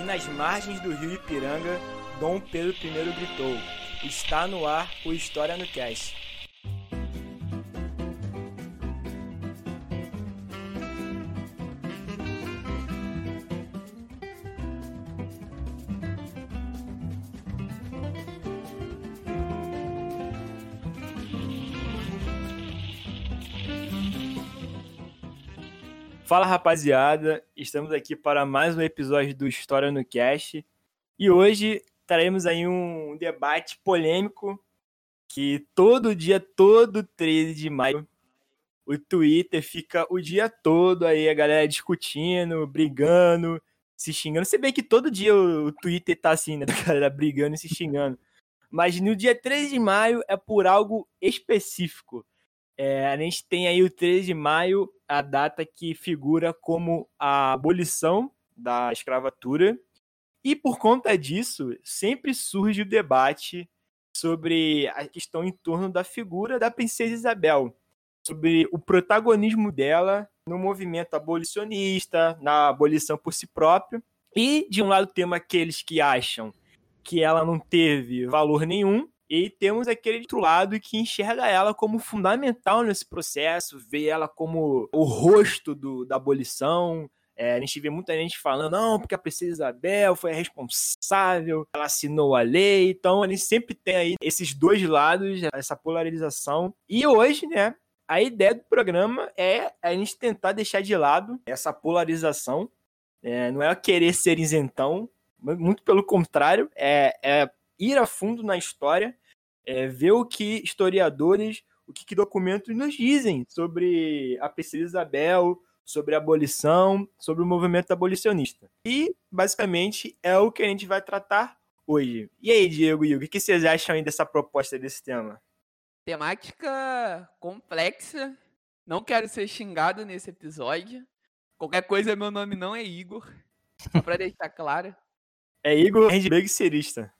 e nas margens do rio Ipiranga, Dom Pedro I gritou: Está no ar o História no Cast. Fala rapaziada, estamos aqui para mais um episódio do História no Cast e hoje traremos aí um debate polêmico que todo dia, todo 13 de maio, o Twitter fica o dia todo aí a galera discutindo, brigando, se xingando. Você vê que todo dia o Twitter tá assim, né, a galera brigando e se xingando. Mas no dia 13 de maio é por algo específico. É, a gente tem aí o 13 de maio, a data que figura como a abolição da escravatura. E por conta disso, sempre surge o debate sobre a questão em torno da figura da princesa Isabel, sobre o protagonismo dela no movimento abolicionista, na abolição por si própria. E de um lado temos aqueles que acham que ela não teve valor nenhum, e temos aquele outro lado que enxerga ela como fundamental nesse processo, vê ela como o rosto do, da abolição. É, a gente vê muita gente falando, não, porque a princesa Isabel foi a responsável, ela assinou a lei. Então, a gente sempre tem aí esses dois lados, essa polarização. E hoje, né, a ideia do programa é a gente tentar deixar de lado essa polarização. É, não é querer ser isentão, muito pelo contrário, é, é ir a fundo na história é, ver o que historiadores, o que, que documentos nos dizem sobre a princesa Isabel, sobre a abolição, sobre o movimento abolicionista. E, basicamente, é o que a gente vai tratar hoje. E aí, Diego e o que vocês acham aí dessa proposta desse tema? Temática complexa. Não quero ser xingado nesse episódio. Qualquer coisa, meu nome não é Igor. Só pra deixar claro. É Igor Handbag Serista.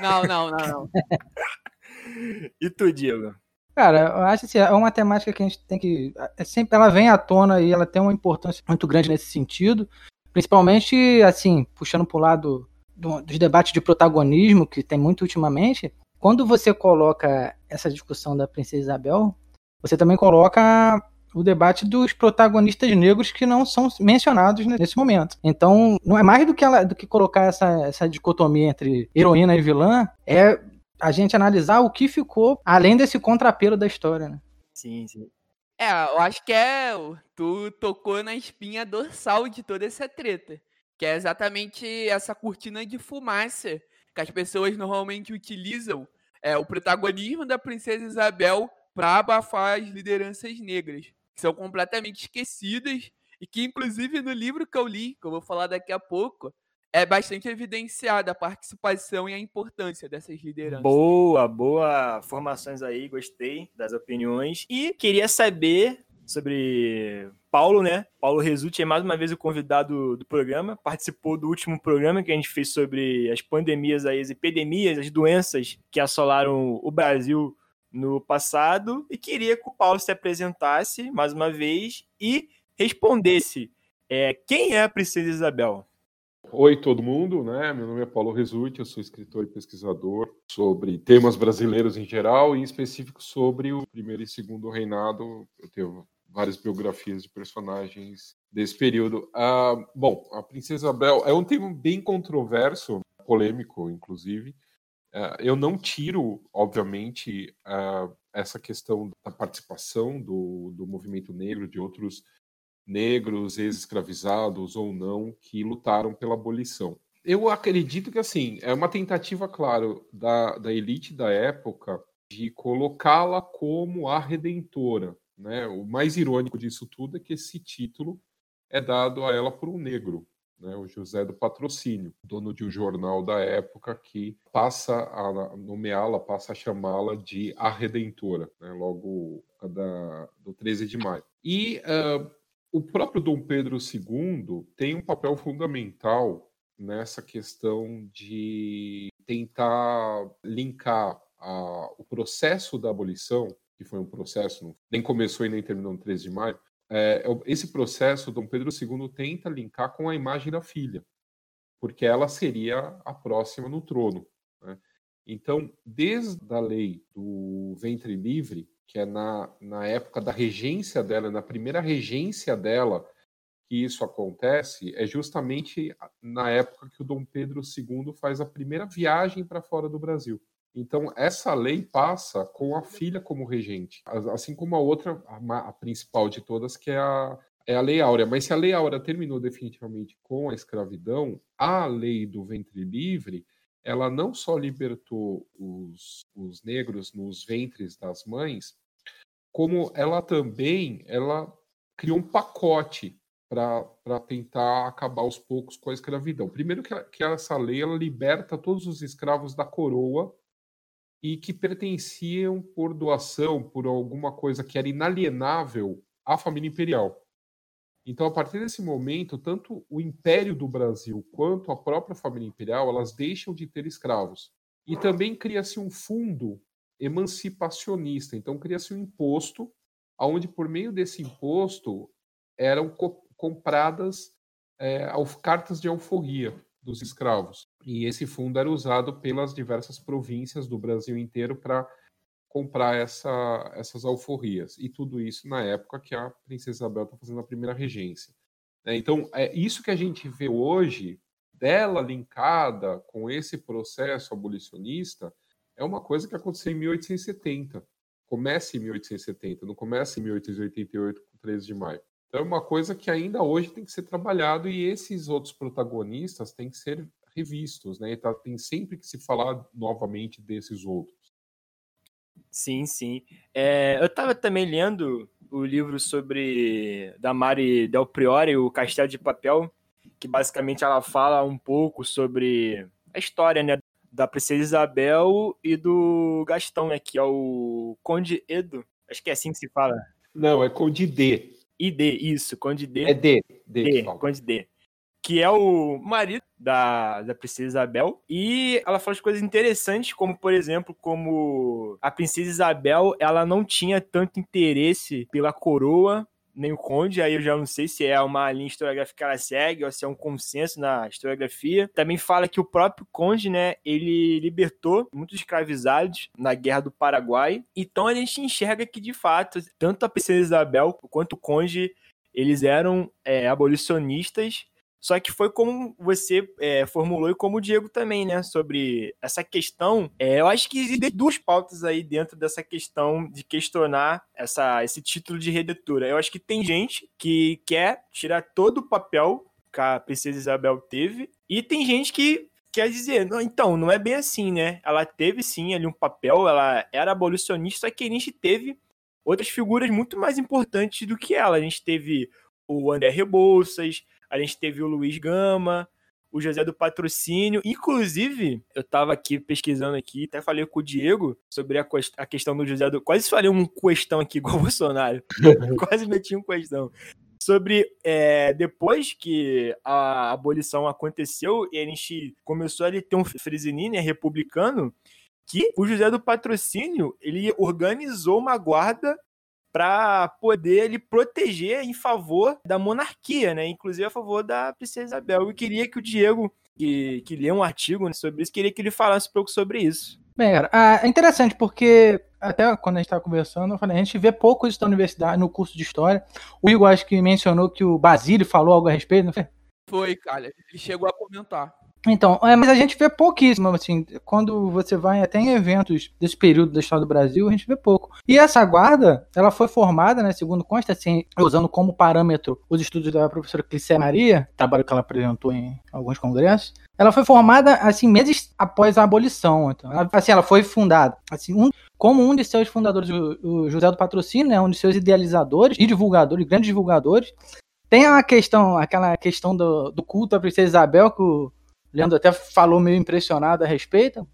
Não, não, não, não. e tu, Diego? Cara, eu acho que assim, é uma temática que a gente tem que. É sempre, ela vem à tona e ela tem uma importância muito grande nesse sentido. Principalmente, assim, puxando para o lado do, dos debates de protagonismo, que tem muito ultimamente. Quando você coloca essa discussão da Princesa Isabel, você também coloca o debate dos protagonistas negros que não são mencionados nesse momento. Então, não é mais do que, ela, do que colocar essa, essa dicotomia entre heroína e vilã, é a gente analisar o que ficou além desse contrapelo da história, né? Sim, sim. É, eu acho que é. Tu tocou na espinha dorsal de toda essa treta. Que é exatamente essa cortina de fumaça que as pessoas normalmente utilizam é, o protagonismo da princesa Isabel para abafar as lideranças negras, que são completamente esquecidas e que, inclusive, no livro que eu li, que eu vou falar daqui a pouco, é bastante evidenciada a participação e a importância dessas lideranças. Boa, boa formações aí, gostei das opiniões. E queria saber sobre Paulo, né? Paulo Resulti é mais uma vez o convidado do programa, participou do último programa que a gente fez sobre as pandemias as epidemias, as doenças que assolaram o Brasil no passado e queria que o Paulo se apresentasse mais uma vez e respondesse é, quem é a Princesa Isabel? Oi, todo mundo, né? Meu nome é Paulo Resulti, eu sou escritor e pesquisador sobre temas brasileiros em geral, e em específico sobre o primeiro e segundo reinado. Eu tenho várias biografias de personagens desse período. Ah, bom, a Princesa Isabel é um tema bem controverso, polêmico, inclusive. Ah, eu não tiro, obviamente, ah, essa questão da participação do, do movimento negro, de outros negros, ex-escravizados ou não, que lutaram pela abolição. Eu acredito que, assim, é uma tentativa, claro, da, da elite da época de colocá-la como a redentora. Né? O mais irônico disso tudo é que esse título é dado a ela por um negro, né? o José do Patrocínio, dono de um jornal da época que passa a nomeá-la, passa a chamá-la de a Redentora, né? logo da, do 13 de maio. E uh, o próprio Dom Pedro II tem um papel fundamental nessa questão de tentar linkar a, o processo da abolição, que foi um processo, nem começou e nem terminou no 13 de maio, é, é esse processo, Dom Pedro II tenta linkar com a imagem da filha. porque ela seria a próxima no trono. Né? Então, desde a lei do ventre livre, que é na, na época da regência dela, na primeira regência dela, que isso acontece, é justamente na época que o Dom Pedro II faz a primeira viagem para fora do Brasil. Então, essa lei passa com a filha como regente, assim como a outra, a, principal de todas, que é a, é a Lei Áurea. Mas se a Lei Áurea terminou definitivamente com a escravidão, a lei do ventre livre ela não só libertou os, os negros nos ventres das mães, como ela também ela criou um pacote para tentar acabar aos poucos com a escravidão. Primeiro que, que essa lei ela liberta todos os escravos da coroa e que pertenciam por doação, por alguma coisa que era inalienável à família imperial. Então, a partir desse momento, tanto o Império do Brasil quanto a própria família imperial, elas deixam de ter escravos. E também cria-se um fundo emancipacionista. Então, cria-se um imposto, onde por meio desse imposto eram co compradas é, cartas de alforria dos escravos. E esse fundo era usado pelas diversas províncias do Brasil inteiro para comprar essa, essas alforrias. E tudo isso na época que a Princesa Isabel está fazendo a primeira regência. Né? Então, é isso que a gente vê hoje, dela linkada com esse processo abolicionista, é uma coisa que aconteceu em 1870. Começa em 1870, não começa em 1888, com 13 de maio. Então, é uma coisa que ainda hoje tem que ser trabalhado e esses outros protagonistas têm que ser revistos, né? Tá, tem sempre que se falar novamente desses outros. Sim, sim. É, eu estava também lendo o livro sobre da Mari Del Priore, o Castelo de Papel, que basicamente ela fala um pouco sobre a história, né, da princesa Isabel e do Gastão, né, que é o Conde Edo. Acho que é assim que se fala. Não, é Conde D. ID, isso, Conde D. É D. D, D Conde D que é o marido da, da princesa Isabel. E ela fala de coisas interessantes, como, por exemplo, como a princesa Isabel, ela não tinha tanto interesse pela coroa, nem o conde, aí eu já não sei se é uma linha historiográfica que ela segue ou se é um consenso na historiografia. Também fala que o próprio conde, né, ele libertou muitos escravizados na Guerra do Paraguai. Então a gente enxerga que, de fato, tanto a princesa Isabel quanto o conde, eles eram é, abolicionistas só que foi como você é, formulou e como o Diego também, né? Sobre essa questão. É, eu acho que existem duas pautas aí dentro dessa questão de questionar essa, esse título de redetura. Eu acho que tem gente que quer tirar todo o papel que a Princesa Isabel teve, e tem gente que quer dizer, então, não é bem assim, né? Ela teve sim ali um papel, ela era abolicionista, só que a gente teve outras figuras muito mais importantes do que ela. A gente teve o André Rebouças, a gente teve o Luiz Gama, o José do Patrocínio. Inclusive, eu tava aqui pesquisando aqui, até falei com o Diego sobre a, a questão do José do. Quase falei um questão aqui igual o Bolsonaro. Quase meti um questão. Sobre é, depois que a abolição aconteceu e a gente começou a ter um Frisinini né, republicano, que o José do Patrocínio ele organizou uma guarda para poder ele proteger em favor da monarquia, né? Inclusive a favor da princesa Isabel. Eu queria que o Diego, que, que lê um artigo sobre isso, queria que ele falasse um pouco sobre isso. Bem, cara, ah, é interessante porque até quando a gente estava conversando, eu falei, a gente vê pouco isso da universidade no curso de história. O Igor acho que mencionou que o Basílio falou algo a respeito, não foi? Foi, cara, ele chegou a comentar. Então, é, mas a gente vê pouquíssimo, assim, quando você vai até em eventos desse período da história do Brasil, a gente vê pouco. E essa guarda, ela foi formada, né, segundo consta, assim, usando como parâmetro os estudos da professora Clicé Maria, trabalho que ela apresentou em alguns congressos, ela foi formada, assim, meses após a abolição. Então, ela, assim, ela foi fundada, assim, um, como um de seus fundadores, o, José do Patrocínio, né, um de seus idealizadores e divulgadores, grandes divulgadores, tem a questão, aquela questão do, do culto à princesa Isabel, que o Leandro até falou meio impressionado a respeito.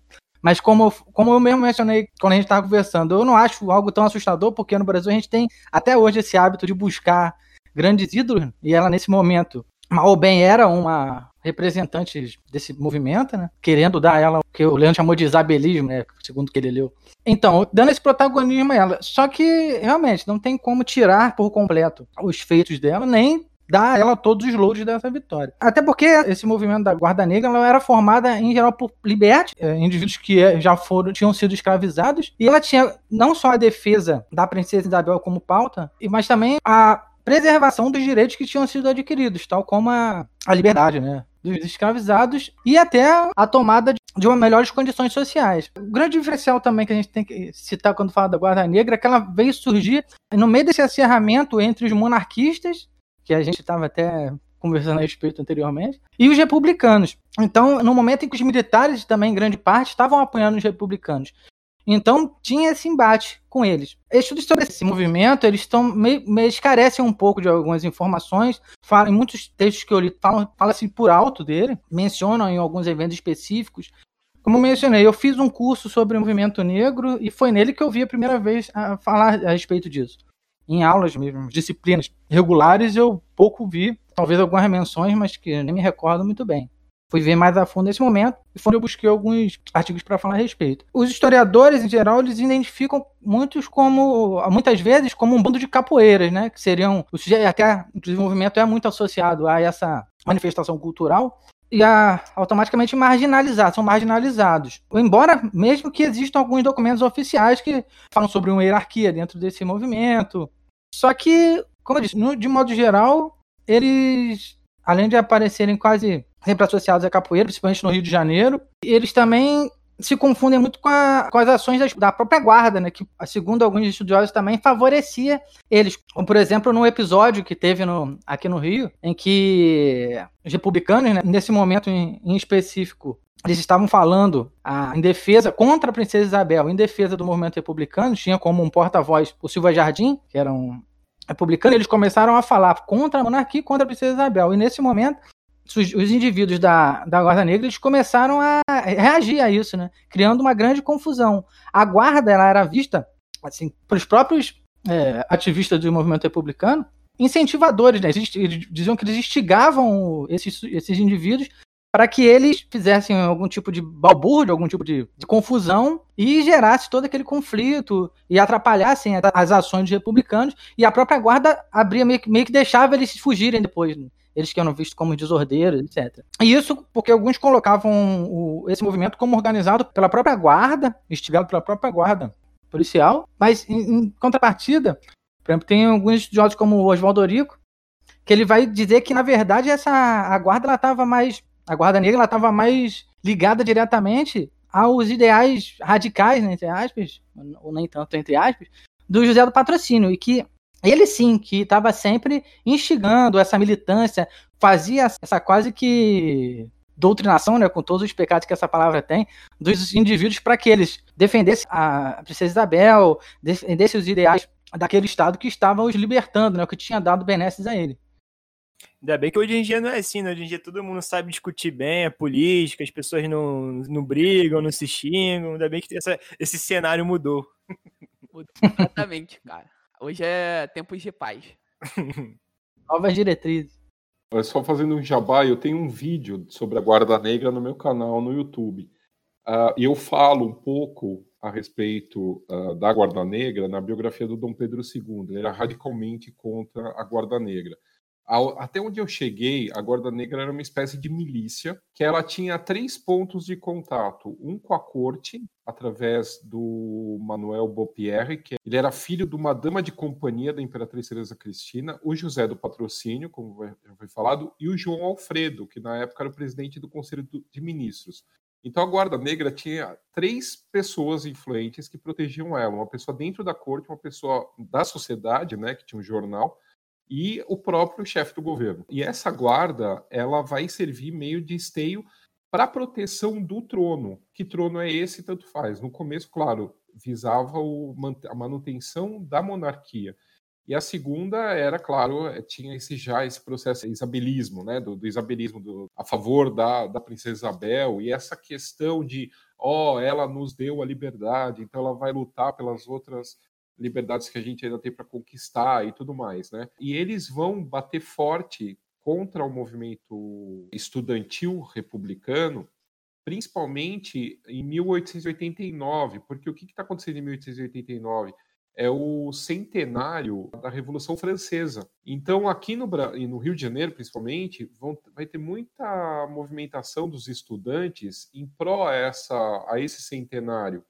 Mas como, como eu mesmo mencionei quando a gente estava conversando, eu não acho algo tão assustador, porque no Brasil a gente tem até hoje esse hábito de buscar grandes ídolos, e ela nesse momento, mal ou bem, era uma representante desse movimento, né? Querendo dar a ela o que o Leandro chamou de isabelismo, né? Segundo que ele leu. Então, dando esse protagonismo a ela. Só que, realmente, não tem como tirar por completo os feitos dela, nem dar a ela todos os louros dessa vitória. Até porque esse movimento da Guarda Negra ela era formada em geral por libertos, é, indivíduos que é, já foram tinham sido escravizados, e ela tinha não só a defesa da princesa Isabel como pauta, mas também a preservação dos direitos que tinham sido adquiridos, tal como a, a liberdade, né? Dos escravizados e até a tomada de uma melhores condições sociais. O grande diferencial também que a gente tem que citar quando fala da Guarda Negra é que ela veio surgir no meio desse acerramento entre os monarquistas, que a gente estava até conversando a respeito anteriormente, e os republicanos. Então, no momento em que os militares também, em grande parte, estavam apoiando os republicanos. Então tinha esse embate com eles. Estudos sobre esse movimento, eles estão meio, meio escarecem um pouco de algumas informações. Falam, em muitos textos que eu li, falam, fala-se por alto dele, mencionam em alguns eventos específicos. Como mencionei, eu fiz um curso sobre o movimento negro e foi nele que eu vi a primeira vez a falar a respeito disso. Em aulas mesmo, disciplinas regulares, eu pouco vi, talvez algumas menções, mas que nem me recordo muito bem fui ver mais a fundo nesse momento e foi onde eu busquei alguns artigos para falar a respeito. Os historiadores, em geral, eles identificam muitos como, muitas vezes, como um bando de capoeiras, né? Que seriam, o até o desenvolvimento é muito associado a essa manifestação cultural e a automaticamente marginalizar, são marginalizados. Embora, mesmo que existam alguns documentos oficiais que falam sobre uma hierarquia dentro desse movimento. Só que, como eu disse, no, de modo geral, eles, além de aparecerem quase sempre associados à capoeira, principalmente no Rio de Janeiro. Eles também se confundem muito com, a, com as ações das, da própria guarda, né, que, segundo alguns estudiosos, também favorecia eles. Como, por exemplo, no episódio que teve no, aqui no Rio, em que os republicanos, né, nesse momento em, em específico, eles estavam falando ah, em defesa contra a princesa Isabel, em defesa do movimento republicano, tinha como um porta-voz o Silva Jardim, que era um republicano, eles começaram a falar contra a monarquia contra a princesa Isabel. E nesse momento, os indivíduos da, da Guarda Negra eles começaram a reagir a isso, né? criando uma grande confusão. A Guarda ela era vista assim, pelos próprios é, ativistas do movimento republicano incentivadores, né? Eles, eles diziam que eles instigavam esses, esses indivíduos para que eles fizessem algum tipo de balbúrdio, algum tipo de, de, confusão e gerasse todo aquele conflito e atrapalhassem as ações dos republicanos e a própria guarda abria meio que, meio que deixava eles fugirem depois. Né? eles que eram vistos como desordeiros, etc. E isso porque alguns colocavam o, esse movimento como organizado pela própria guarda, instigado pela própria guarda policial, mas em, em contrapartida, por exemplo, tem alguns estudiosos como o Oswaldo Orico, que ele vai dizer que na verdade essa a guarda estava mais a guarda negra estava mais ligada diretamente aos ideais radicais, né, entre aspas, ou nem tanto entre aspas, do José do Patrocínio e que ele sim, que estava sempre instigando essa militância, fazia essa quase que doutrinação, né, com todos os pecados que essa palavra tem, dos indivíduos para que eles defendessem a princesa Isabel, defendessem os ideais daquele Estado que estava os libertando, né, que tinha dado benesses a ele. Ainda bem que hoje em dia não é assim, né? Hoje em dia todo mundo sabe discutir bem a política, as pessoas não, não brigam, não se xingam. Ainda bem que essa, esse cenário mudou. Mudou completamente, cara. Hoje é tempos de paz. Novas diretrizes. É só fazendo um jabá, eu tenho um vídeo sobre a Guarda Negra no meu canal no YouTube. Uh, e eu falo um pouco a respeito uh, da Guarda Negra na biografia do Dom Pedro II. Ele era radicalmente contra a Guarda Negra até onde eu cheguei, a Guarda Negra era uma espécie de milícia, que ela tinha três pontos de contato. Um com a corte, através do Manuel Bopierre, que ele era filho de uma dama de companhia da Imperatriz Teresa Cristina, o José do Patrocínio, como já foi falado, e o João Alfredo, que na época era o presidente do Conselho de Ministros. Então a Guarda Negra tinha três pessoas influentes que protegiam ela: uma pessoa dentro da corte, uma pessoa da sociedade, né, que tinha um jornal, e o próprio chefe do governo. E essa guarda, ela vai servir meio de esteio para proteção do trono. Que trono é esse, tanto faz. No começo, claro, visava o, a manutenção da monarquia. E a segunda era, claro, eh, tinha esse já esse processo isabelismo, né, do, do isabelismo do, a favor da, da princesa Isabel e essa questão de, ó, oh, ela nos deu a liberdade, então ela vai lutar pelas outras liberdades que a gente ainda tem para conquistar e tudo mais, né? E eles vão bater forte contra o movimento estudantil republicano, principalmente em 1889, porque o que está acontecendo em 1889? é o centenário da Revolução Francesa. Então, aqui no, no Rio de Janeiro, principalmente, vão, vai ter muita movimentação dos estudantes em pró a, essa, a esse centenário,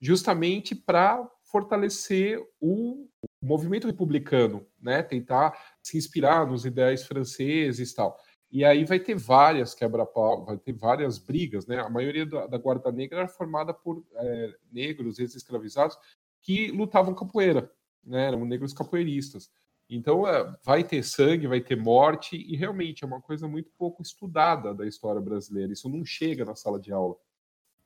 justamente para fortalecer o movimento republicano, né? tentar se inspirar nos ideais franceses e tal. E aí vai ter várias quebra-pau, vai ter várias brigas, né? A maioria da, da Guarda Negra era formada por é, negros, ex-escravizados, que lutavam capoeira, né? Eram negros capoeiristas. Então é, vai ter sangue, vai ter morte, e realmente é uma coisa muito pouco estudada da história brasileira. Isso não chega na sala de aula.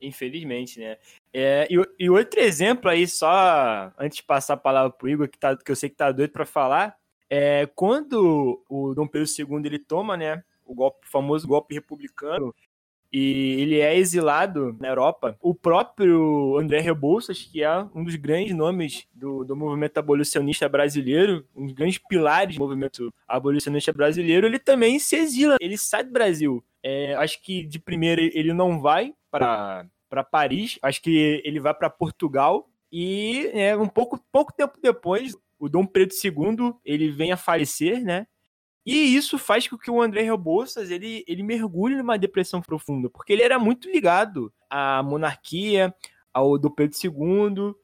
Infelizmente, né? É, e, e, outro exemplo aí, só antes de passar a palavra pro Igor, que, tá, que eu sei que tá doido para falar, é quando o Dom Pedro II ele toma, né, o, golpe, o famoso golpe republicano, e ele é exilado na Europa. O próprio André Rebouças, que é um dos grandes nomes do, do movimento abolicionista brasileiro, um dos grandes pilares do movimento abolicionista brasileiro, ele também se exila, ele sai do Brasil. É, acho que de primeira ele não vai para Paris, acho que ele vai para Portugal e é, um pouco, pouco tempo depois o Dom Pedro II ele vem a falecer, né? E isso faz com que o André Rebouças ele, ele mergulhe numa depressão profunda, porque ele era muito ligado à monarquia, ao Dom Pedro II,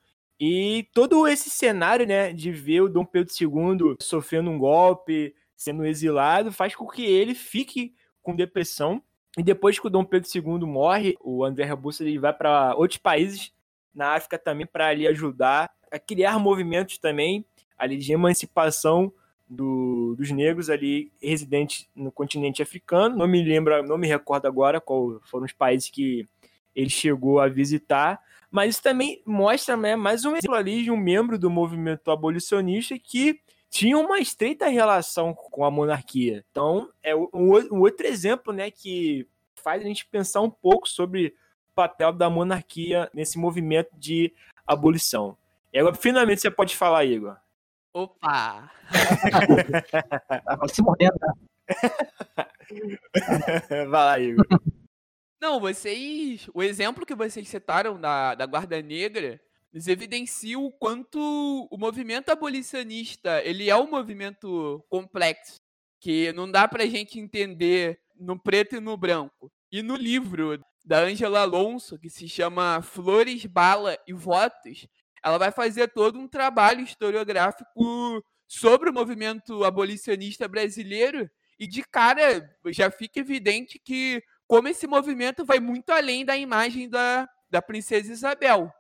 e todo esse cenário né, de ver o Dom Pedro II sofrendo um golpe, sendo exilado, faz com que ele fique com depressão. E depois que o Dom Pedro II morre, o André Rebouças ele vai para outros países na África também para ali ajudar a criar movimentos também ali de emancipação do, dos negros ali residentes no continente africano. Não me lembro, não me recordo agora qual foram os países que ele chegou a visitar, mas isso também mostra né, mais um exemplo ali de um membro do movimento abolicionista que tinha uma estreita relação com a monarquia. Então, é um, outro exemplo né, que faz a gente pensar um pouco sobre o papel da monarquia nesse movimento de abolição. E agora, finalmente, você pode falar, Igor. Opa! Tava se mordendo. Né? Vai lá, Igor. Não, vocês. O exemplo que vocês citaram da, da Guarda Negra nos evidencia o quanto o movimento abolicionista ele é um movimento complexo, que não dá pra gente entender no preto e no branco. E no livro da Angela Alonso, que se chama Flores, Bala e Votos, ela vai fazer todo um trabalho historiográfico sobre o movimento abolicionista brasileiro e de cara já fica evidente que como esse movimento vai muito além da imagem da, da princesa Isabel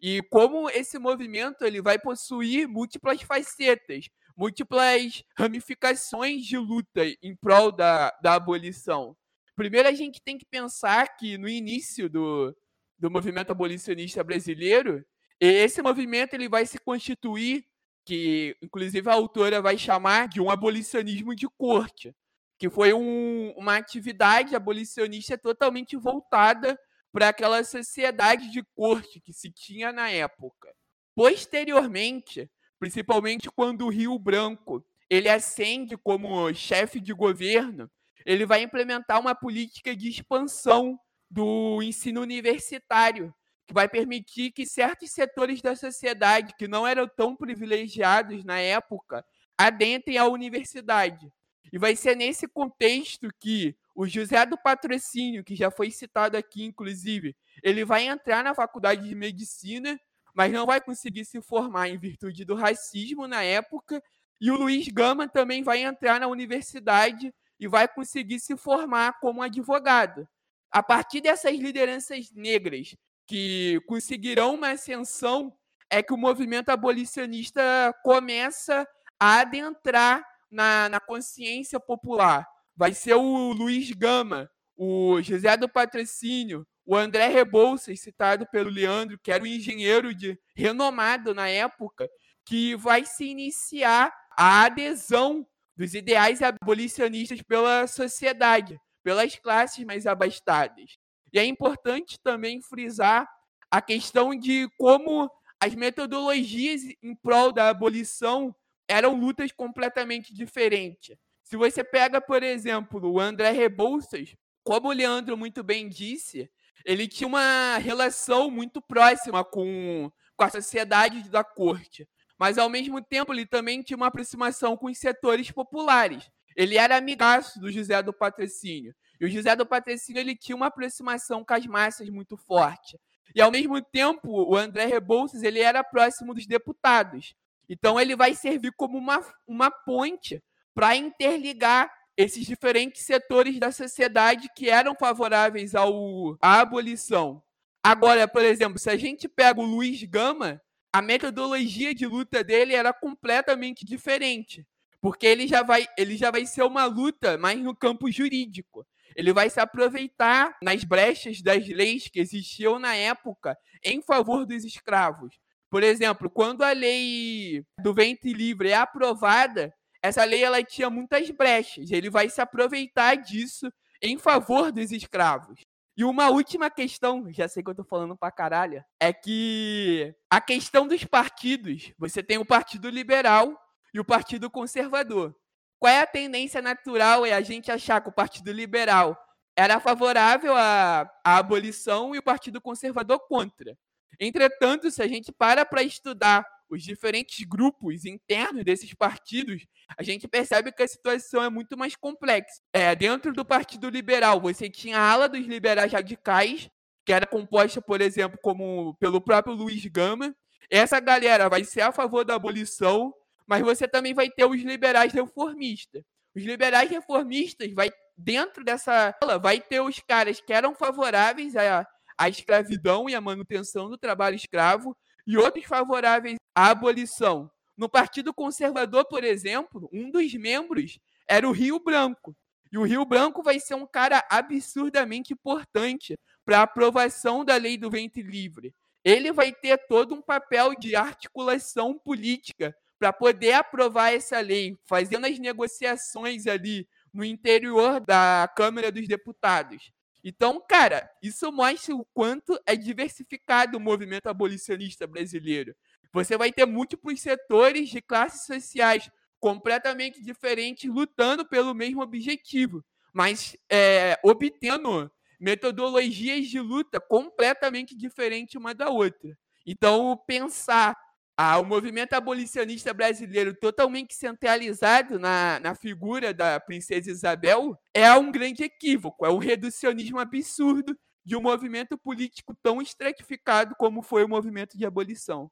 e como esse movimento ele vai possuir múltiplas facetas, múltiplas ramificações de luta em prol da, da abolição. Primeiro a gente tem que pensar que no início do, do movimento abolicionista brasileiro esse movimento ele vai se constituir, que inclusive a autora vai chamar de um abolicionismo de corte, que foi um, uma atividade abolicionista totalmente voltada para aquela sociedade de corte que se tinha na época. Posteriormente, principalmente quando o Rio Branco ele ascende como chefe de governo, ele vai implementar uma política de expansão do ensino universitário, que vai permitir que certos setores da sociedade que não eram tão privilegiados na época adentrem a universidade. E vai ser nesse contexto que o José do Patrocínio, que já foi citado aqui, inclusive, ele vai entrar na faculdade de medicina, mas não vai conseguir se formar em virtude do racismo na época. E o Luiz Gama também vai entrar na universidade e vai conseguir se formar como advogado. A partir dessas lideranças negras que conseguirão uma ascensão é que o movimento abolicionista começa a adentrar na, na consciência popular. Vai ser o Luiz Gama, o José do Patrocínio, o André Rebouças, citado pelo Leandro, que era um engenheiro de renomado na época, que vai se iniciar a adesão dos ideais abolicionistas pela sociedade, pelas classes mais abastadas. E é importante também frisar a questão de como as metodologias em prol da abolição eram lutas completamente diferentes. Se você pega, por exemplo, o André Rebouças, como o Leandro muito bem disse, ele tinha uma relação muito próxima com, com a sociedade da corte. mas ao mesmo tempo ele também tinha uma aproximação com os setores populares. Ele era amigaço do José do Patrocínio. E o José do Patrocínio ele tinha uma aproximação com as massas muito forte. E ao mesmo tempo, o André Rebouças ele era próximo dos deputados. Então ele vai servir como uma, uma ponte para interligar esses diferentes setores da sociedade que eram favoráveis ao, à abolição. Agora, por exemplo, se a gente pega o Luiz Gama, a metodologia de luta dele era completamente diferente, porque ele já vai, ele já vai ser uma luta mais no campo jurídico. Ele vai se aproveitar nas brechas das leis que existiam na época em favor dos escravos. Por exemplo, quando a lei do ventre livre é aprovada, essa lei ela tinha muitas brechas. Ele vai se aproveitar disso em favor dos escravos. E uma última questão, já sei que eu tô falando pra caralho, é que a questão dos partidos. Você tem o Partido Liberal e o Partido Conservador. Qual é a tendência natural? É a gente achar que o Partido Liberal era favorável à, à abolição e o Partido Conservador contra. Entretanto, se a gente para para estudar os diferentes grupos internos desses partidos, a gente percebe que a situação é muito mais complexa. É, dentro do Partido Liberal, você tinha a ala dos liberais radicais, que era composta, por exemplo, como pelo próprio Luiz Gama. Essa galera vai ser a favor da abolição, mas você também vai ter os liberais reformistas. Os liberais reformistas vai dentro dessa vai ter os caras que eram favoráveis à, à escravidão e à manutenção do trabalho escravo e outros favoráveis à abolição. No Partido Conservador, por exemplo, um dos membros era o Rio Branco. E o Rio Branco vai ser um cara absurdamente importante para a aprovação da lei do ventre livre. Ele vai ter todo um papel de articulação política para poder aprovar essa lei, fazendo as negociações ali no interior da Câmara dos Deputados. Então, cara, isso mostra o quanto é diversificado o movimento abolicionista brasileiro. Você vai ter múltiplos setores de classes sociais completamente diferentes lutando pelo mesmo objetivo, mas é, obtendo metodologias de luta completamente diferentes uma da outra. Então, pensar ah, o movimento abolicionista brasileiro totalmente centralizado na, na figura da princesa Isabel é um grande equívoco, é um reducionismo absurdo de um movimento político tão estratificado como foi o movimento de abolição.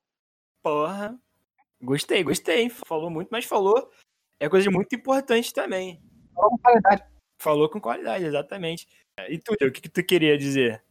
Porra. Gostei, gostei. Falou muito, mas falou. É coisa muito importante também. Falou com qualidade. Falou com qualidade, exatamente. E tu, o que, que tu queria dizer?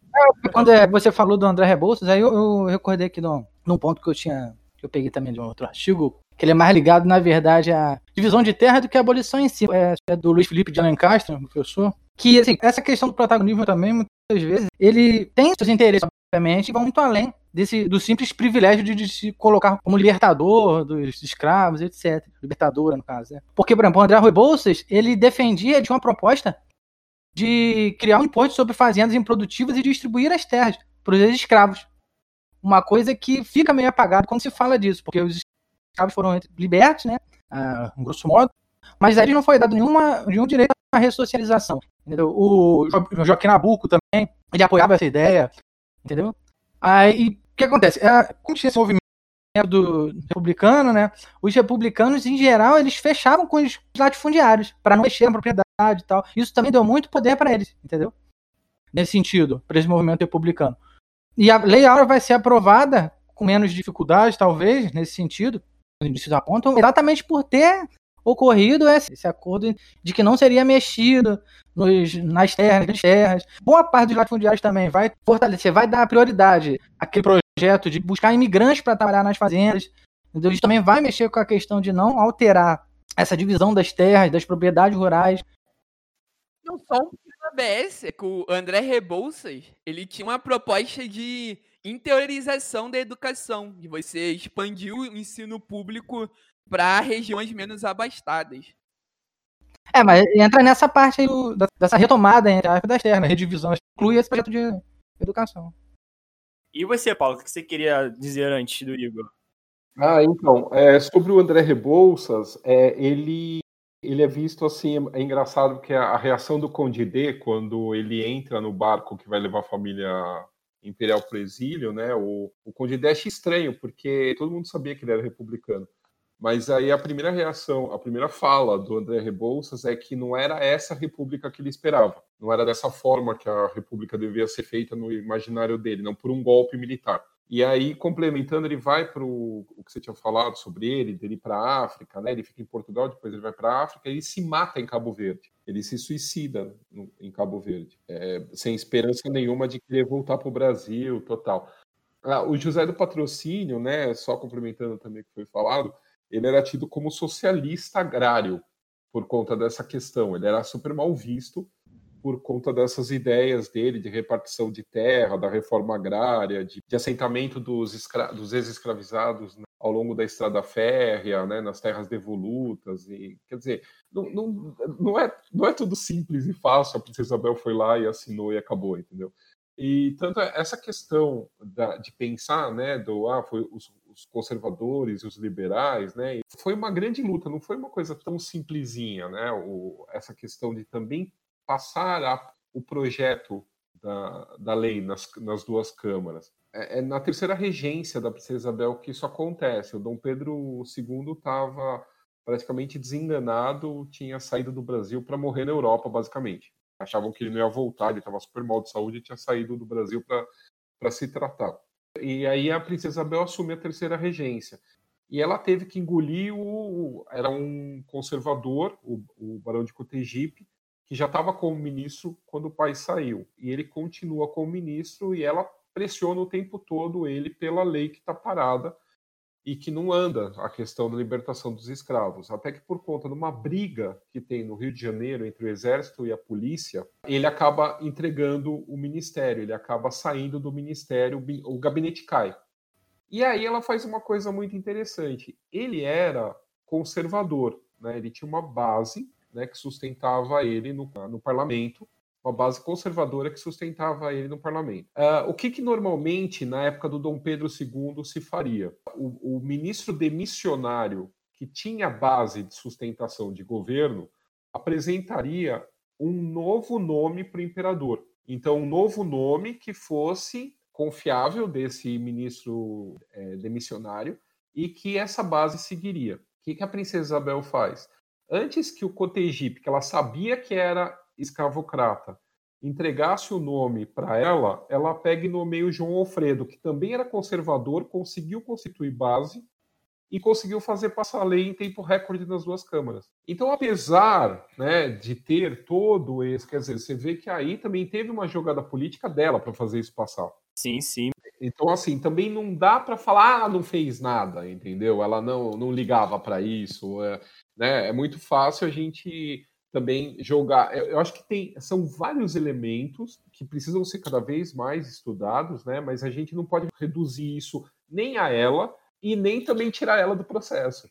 É, quando é, você falou do André Rebouças, aí eu, eu recordei aqui num, num ponto que eu tinha. Que eu peguei também de um outro artigo, que ele é mais ligado, na verdade, à divisão de terra do que à abolição em si. É, é do Luiz Felipe de Alencastro, professor. Que, assim, essa questão do protagonismo também, muitas vezes, ele tem seus interesses, obviamente, e vão muito além desse, do simples privilégio de, de, se colocar como libertador dos escravos, etc. Libertadora, no caso. Né? Porque, por exemplo, o André Rui Bolsas, ele defendia de uma proposta de criar um imposto sobre fazendas improdutivas e distribuir as terras para os escravos. Uma coisa que fica meio apagada quando se fala disso, porque os escravos foram libertos, né? Ah, grosso modo, mas aí não foi dado nenhuma, nenhum direito à ressocialização. Entendeu? O, o Joaquim Nabuco também, ele apoiava essa ideia, entendeu? Aí, o que acontece? É, como tinha esse movimento do republicano, né? Os republicanos, em geral, eles fechavam com os latifundiários para não mexer na propriedade e tal. Isso também deu muito poder para eles, entendeu? Nesse sentido, para esse movimento republicano. E a Lei Áurea vai ser aprovada com menos dificuldades, talvez, nesse sentido, os apontam, exatamente por ter ocorrido esse, acordo de que não seria mexido nos, nas terras, nas terras. Boa parte dos latifundiários também vai fortalecer, vai dar prioridade àquele projeto de buscar imigrantes para trabalhar nas fazendas. Então, isso também vai mexer com a questão de não alterar essa divisão das terras, das propriedades rurais. Não só ABS, é que o André Rebouças, ele tinha uma proposta de interiorização da educação, de você expandir o ensino público para regiões menos abastadas. É, mas entra nessa parte aí dessa retomada entre a das terras, né? redivisão, inclui esse projeto de educação. E você, Paulo, o que você queria dizer antes do Igor? Ah, então, é, sobre o André Rebouças, é, ele, ele é visto assim, é engraçado porque a, reação do Condidê, quando ele entra no barco que vai levar a família imperial para o exílio, né? O, o de Dash estranho, porque todo mundo sabia que ele era republicano. Mas aí a primeira reação, a primeira fala do André Rebouças é que não era essa república que ele esperava. Não era dessa forma que a república devia ser feita no imaginário dele, não por um golpe militar. E aí, complementando, ele vai para o que você tinha falado sobre ele, dele para a África, né? Ele fica em Portugal, depois ele vai para a África ele se mata em Cabo Verde. Ele se suicida no, em Cabo Verde, é, sem esperança nenhuma de querer voltar para o Brasil, total. Ah, o José do Patrocínio, né? Só complementando também o que foi falado, ele era tido como socialista agrário por conta dessa questão. Ele era super mal visto por conta dessas ideias dele de repartição de terra, da reforma agrária, de, de assentamento dos, dos ex-escravizados né, ao longo da estrada férrea, né, nas terras devolutas. E, quer dizer, não, não, não, é, não é tudo simples e fácil. A princesa Isabel foi lá e assinou e acabou, entendeu? E tanto essa questão da, de pensar, né, do ah, foi os, os conservadores e os liberais, né, foi uma grande luta, não foi uma coisa tão simplesinha, né, o, essa questão de também passar a, o projeto da, da lei nas, nas duas câmaras. É, é, na terceira regência da princesa Isabel que isso acontece. O Dom Pedro II estava praticamente desenganado, tinha saído do Brasil para morrer na Europa, basicamente. Achavam que ele não ia voltar, ele estava super mal de saúde e tinha saído do Brasil para se tratar. E aí a princesa Isabel assume a terceira regência. E ela teve que engolir o. Era um conservador, o, o Barão de Cotegipe, que já estava como ministro quando o pai saiu. E ele continua como ministro e ela pressiona o tempo todo ele pela lei que está parada e que não anda a questão da libertação dos escravos. Até que por conta de uma briga que tem no Rio de Janeiro entre o exército e a polícia, ele acaba entregando o ministério, ele acaba saindo do ministério, o gabinete cai. E aí ela faz uma coisa muito interessante. Ele era conservador, né? ele tinha uma base né, que sustentava ele no, no parlamento, uma base conservadora que sustentava ele no parlamento. Uh, o que, que, normalmente, na época do Dom Pedro II, se faria? O, o ministro demissionário, que tinha base de sustentação de governo, apresentaria um novo nome para o imperador. Então, um novo nome que fosse confiável desse ministro é, demissionário e que essa base seguiria. O que, que a princesa Isabel faz? Antes que o Cotegipe, que ela sabia que era escravocrata, entregasse o nome para ela, ela pega e nomeia o João Alfredo, que também era conservador, conseguiu constituir base e conseguiu fazer passar a lei em tempo recorde nas duas câmaras. Então, apesar né, de ter todo esse, quer dizer, você vê que aí também teve uma jogada política dela para fazer isso passar. Sim, sim. Então, assim, também não dá para falar, ah, não fez nada, entendeu? Ela não, não ligava para isso. É, né? É muito fácil a gente também jogar. Eu acho que tem, são vários elementos que precisam ser cada vez mais estudados, né? Mas a gente não pode reduzir isso nem a ela e nem também tirar ela do processo.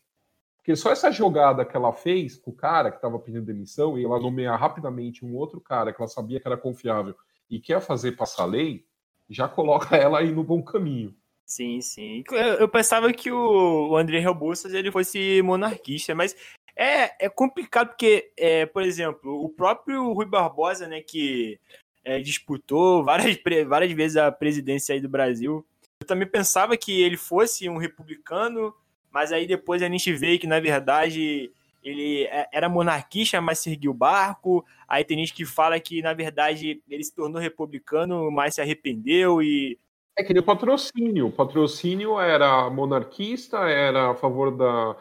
Porque só essa jogada que ela fez com o cara que estava pedindo demissão e ela nomear rapidamente um outro cara que ela sabia que era confiável e quer fazer passar lei, já coloca ela aí no bom caminho. Sim, sim. Eu, pensava que o, André Rebouças ele fosse monarquista, mas é, é complicado porque, é, por exemplo, o próprio Rui Barbosa, né, que é, disputou várias, várias vezes a presidência aí do Brasil, eu também pensava que ele fosse um republicano, mas aí depois a gente vê que, na verdade, ele é, era monarquista, mas seguiu o barco. Aí tem gente que fala que, na verdade, ele se tornou republicano, mas se arrependeu e. É que o patrocínio. O patrocínio era monarquista, era a favor da,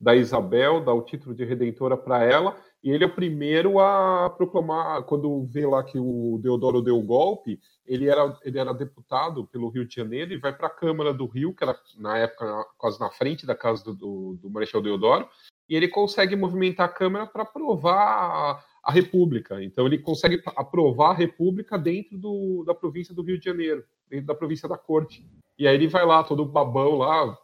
da Isabel, dá o título de redentora para ela, e ele é o primeiro a proclamar, quando vê lá que o Deodoro deu o golpe, ele era, ele era deputado pelo Rio de Janeiro e vai para a Câmara do Rio, que era na época quase na frente da casa do, do, do Marechal Deodoro, e ele consegue movimentar a Câmara para aprovar a, República. Então ele consegue aprovar a República dentro do, da província do Rio de Janeiro, dentro da província da Corte. E aí ele vai lá, todo babão lá,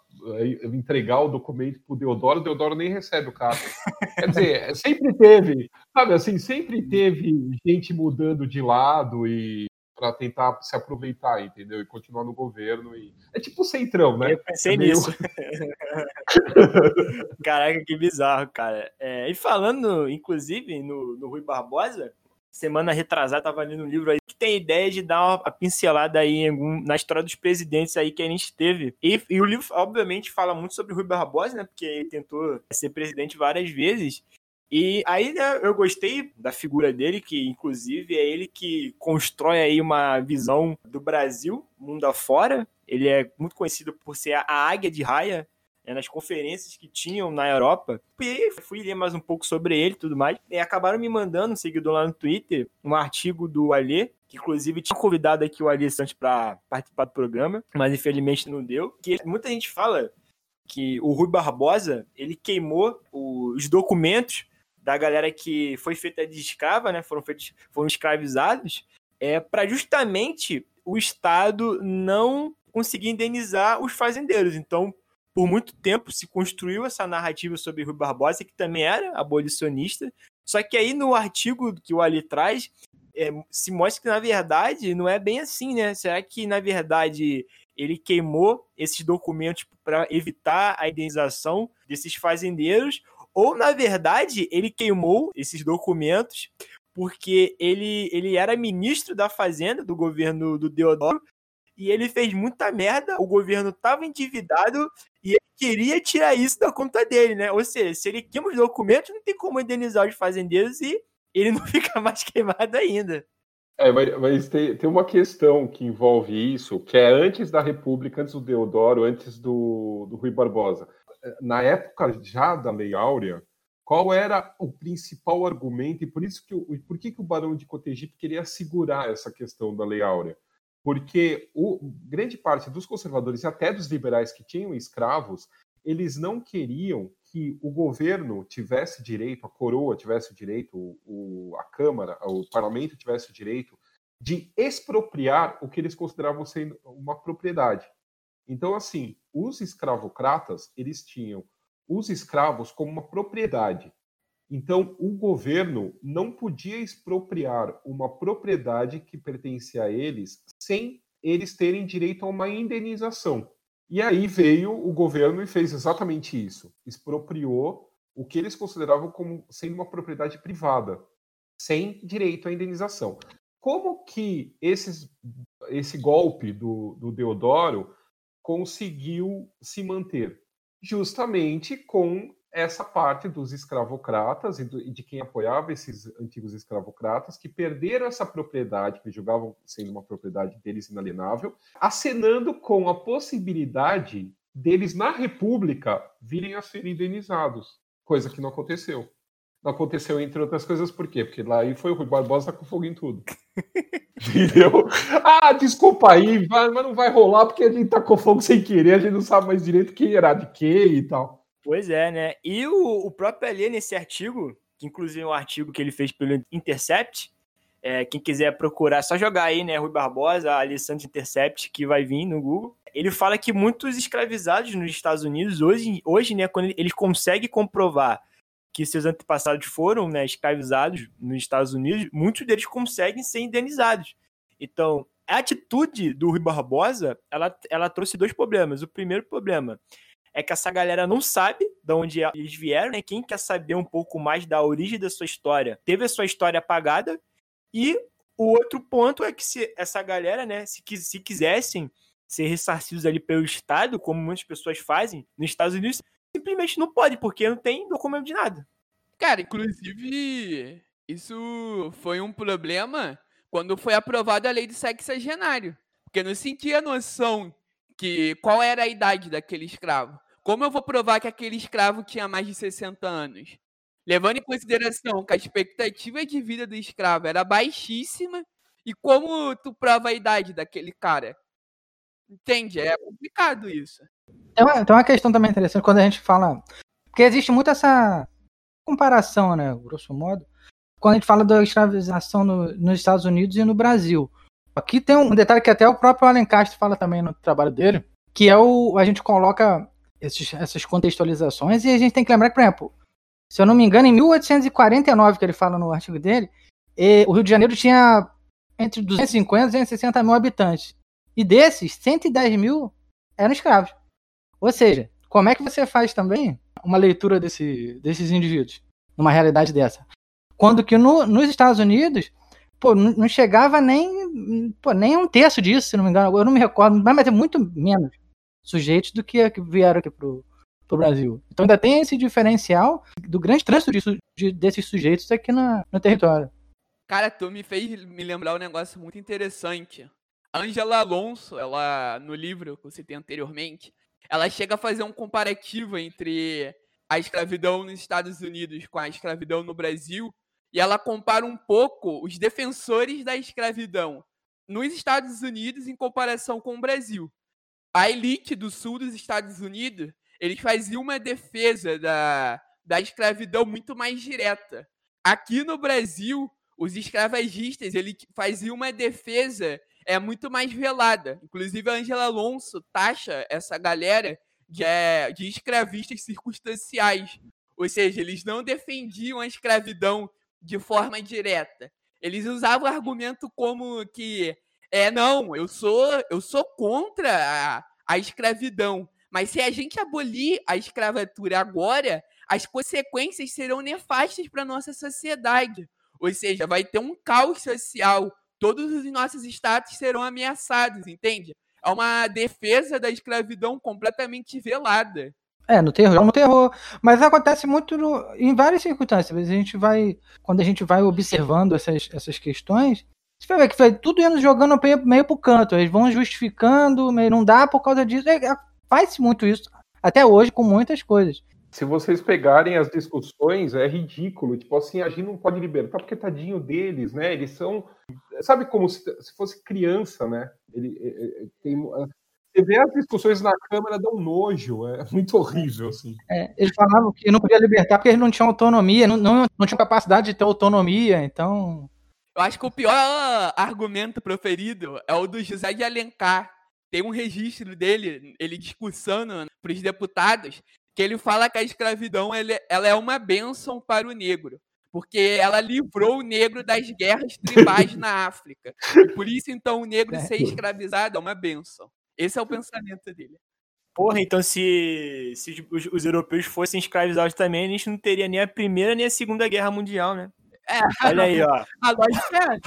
entregar o documento pro Deodoro, o Deodoro nem recebe o cara. Quer dizer, sempre teve, sabe assim, sempre teve gente mudando de lado e para tentar se aproveitar, entendeu? E continuar no governo. E... É tipo centrão, né? Eu pensei é meio... nisso. Caraca, que bizarro, cara. É, e falando, inclusive, no, no Rui Barbosa, semana retrasada, tava lendo um livro aí que tem ideia de dar uma pincelada aí na história dos presidentes aí que a gente teve. E, e o livro, obviamente, fala muito sobre o Rui Barbosa, né? Porque ele tentou ser presidente várias vezes. E aí, né, eu gostei da figura dele, que inclusive é ele que constrói aí uma visão do Brasil, mundo afora. Ele é muito conhecido por ser a águia de raia né, nas conferências que tinham na Europa. E fui ler mais um pouco sobre ele e tudo mais. E acabaram me mandando, um seguidor lá no Twitter, um artigo do Alê, que inclusive tinha convidado aqui o Alê Santos para participar do programa, mas infelizmente não deu. Que muita gente fala que o Rui Barbosa, ele queimou os documentos da galera que foi feita de escrava, né? Foram feitos, foram escravizados, é para justamente o Estado não conseguir indenizar os fazendeiros. Então, por muito tempo se construiu essa narrativa sobre Rui Barbosa, que também era abolicionista. Só que aí no artigo que o Ali traz, é, se mostra que na verdade não é bem assim, né? Será que na verdade ele queimou esses documentos para evitar a indenização desses fazendeiros? Ou na verdade ele queimou esses documentos porque ele, ele era ministro da Fazenda do governo do Deodoro e ele fez muita merda, o governo estava endividado e ele queria tirar isso da conta dele, né? Ou seja, se ele queima os documentos, não tem como indenizar os fazendeiros e ele não fica mais queimado ainda. É, mas, mas tem, tem, uma questão que envolve isso, que é antes da República, antes do Deodoro, antes do, do Rui Barbosa. Na época já da Lei Áurea, qual era o principal argumento e por isso que por que, que o Barão de Cotegipe queria segurar essa questão da Lei Áurea? porque o, grande parte dos conservadores e até dos liberais que tinham escravos, eles não queriam que o governo tivesse direito, a coroa tivesse direito, o, a Câmara, o parlamento tivesse direito de expropriar o que eles consideravam ser uma propriedade. Então, assim, os escravocratas, eles tinham os escravos como uma propriedade. Então, o governo não podia expropriar uma propriedade que pertencia a eles sem eles terem direito a uma indenização. E aí veio o governo e fez exatamente isso: expropriou o que eles consideravam como sendo uma propriedade privada, sem direito à indenização. Como que esses, esse golpe do, do Deodoro conseguiu se manter? Justamente com essa parte dos escravocratas e, do, e, de quem apoiava esses antigos escravocratas que perderam essa propriedade, que julgavam sendo uma propriedade deles inalienável, acenando com a possibilidade deles, na República, virem a ser indenizados, coisa que não aconteceu. Não aconteceu, entre outras coisas, por quê? Porque lá aí foi o Rui Barbosa com fogo em tudo. Entendeu? Ah, desculpa aí, mas não vai rolar porque a gente tá com fogo sem querer, a gente não sabe mais direito quem era de quê e tal. Pois é, né? E o, o próprio Alê, nesse artigo, que inclusive é um artigo que ele fez pelo Intercept, é, quem quiser procurar, é só jogar aí, né, Rui Barbosa, Ali Santos Intercept, que vai vir no Google. Ele fala que muitos escravizados nos Estados Unidos, hoje, hoje né, quando eles conseguem comprovar que seus antepassados foram né, escravizados nos Estados Unidos, muitos deles conseguem ser indenizados. Então, a atitude do Rui Barbosa, ela, ela trouxe dois problemas. O primeiro problema é que essa galera não sabe de onde eles vieram, né? Quem quer saber um pouco mais da origem da sua história, teve a sua história apagada. E o outro ponto é que se essa galera, né, se, se quisessem ser ressarcidos ali pelo Estado, como muitas pessoas fazem nos Estados Unidos, simplesmente não pode, porque não tem documento de nada. Cara, inclusive, isso foi um problema quando foi aprovada a lei do sexagenário. Porque não sentia noção que qual era a idade daquele escravo. Como eu vou provar que aquele escravo tinha mais de 60 anos? Levando em consideração que a expectativa de vida do escravo era baixíssima, e como tu prova a idade daquele cara? Entende? É complicado isso. Tem uma, uma questão também interessante quando a gente fala. Porque existe muito essa comparação, né? Grosso modo. Quando a gente fala da escravização no, nos Estados Unidos e no Brasil. Aqui tem um detalhe que até o próprio Alan Castro fala também no trabalho dele, que é o. A gente coloca esses, essas contextualizações, e a gente tem que lembrar que, por exemplo, se eu não me engano, em 1849, que ele fala no artigo dele, o Rio de Janeiro tinha entre 250 e 260 mil habitantes. E desses, 110 mil eram escravos. Ou seja, como é que você faz também uma leitura desse, desses indivíduos numa realidade dessa? Quando que no, nos Estados Unidos pô, não chegava nem, pô, nem um terço disso, se não me engano. Eu não me recordo, mas é muito menos sujeitos do que, vieram aqui pro, pro Brasil. Então ainda tem esse diferencial do grande trânsito de, de, desses sujeitos aqui na, no território. Cara, tu me fez me lembrar um negócio muito interessante. Angela Alonso, ela no livro que eu citei anteriormente, ela chega a fazer um comparativo entre a escravidão nos Estados Unidos com a escravidão no Brasil, e ela compara um pouco os defensores da escravidão nos Estados Unidos em comparação com o Brasil. A elite do sul dos Estados Unidos, eles faziam uma defesa da, da escravidão muito mais direta. Aqui no Brasil, os escravagistas ele faziam uma defesa é muito mais velada. Inclusive, a Angela Alonso taxa essa galera de, é, de escravistas circunstanciais. Ou seja, eles não defendiam a escravidão de forma direta. Eles usavam argumento como que é não, eu sou eu sou contra a, a escravidão, mas se a gente abolir a escravatura agora, as consequências serão nefastas para nossa sociedade. Ou seja, vai ter um caos social, todos os nossos status serão ameaçados, entende? É uma defesa da escravidão completamente velada. É, no terror, no terror. Mas acontece muito no, em várias circunstâncias. A gente vai, quando a gente vai observando essas, essas questões, você vai ver que vai tudo indo jogando meio, pro canto. Eles vão justificando, meio, não dá por causa disso. É, é, Faz-se muito isso, até hoje, com muitas coisas se vocês pegarem as discussões, é ridículo. Tipo assim, a gente não pode libertar porque tadinho deles, né? Eles são. Sabe como se, se fosse criança, né? Ele, ele, é, é, tem, você vê as discussões na Câmara, dá um nojo, é muito horrível, assim. É, eles falavam que não podia libertar porque eles não tinham autonomia, não, não, não tinham capacidade de ter autonomia, então. Eu acho que o pior argumento proferido é o do José de Alencar. Tem um registro dele, ele discussando para os deputados, que ele fala que a escravidão ela é uma bênção para o negro, porque ela livrou o negro das guerras tribais na África. E por isso, então, o negro ser escravizado é uma bênção. Esse é o pensamento dele. Porra, então se, se os, os, europeus fossem escravizados também, a gente não teria nem a primeira nem a segunda guerra mundial, né? É, Olha aí, ó. A lógica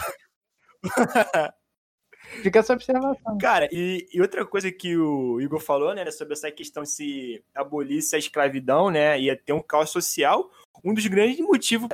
é Fica essa observação. Cara, e, e, outra coisa que o Igor falou, né, sobre essa questão se abolisse a escravidão, né, ia ter um caos social. Um dos grandes motivos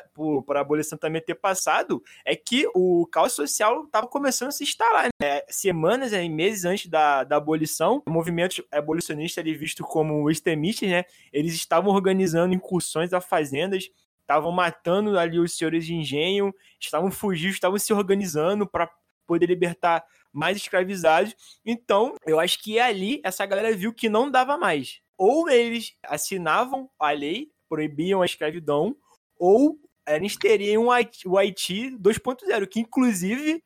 para a abolição também ter passado é que o caos social estava começando a se instalar. Né? Semanas e meses antes da, da abolição, movimentos abolicionistas ali vistos como extremistas, né, eles estavam organizando incursões a fazendas, estavam matando ali os senhores de engenho, estavam fugindo, estavam se organizando para poder libertar mais escravizados. Então, eu acho que ali essa galera viu que não dava mais. Ou eles assinavam a lei, proibiam a escravidão, ou eles teriam o Haiti 2.0, que inclusive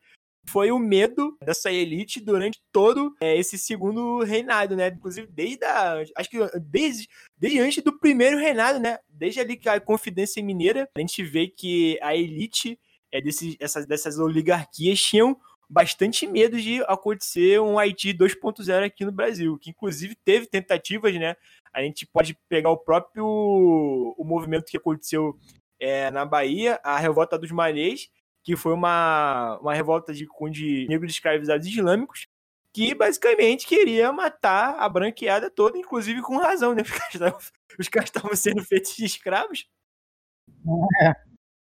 foi o medo dessa elite durante todo é, esse segundo reinado, né? Inclusive desde a, acho que desde, desde antes do primeiro reinado, né? Desde ali que a Confidência Mineira, a gente vê que a elite é, desses, essas, dessas oligarquias tinham bastante medo de acontecer um Haiti 2.0 aqui no Brasil, que inclusive teve tentativas, né? A gente pode pegar o próprio o movimento que aconteceu é, na Bahia, a revolta dos Malês, que foi uma, uma revolta de, de negros escravizados islâmicos, que basicamente queria matar a branqueada toda, inclusive com razão, né? Os caras estavam sendo feitos de escravos. É.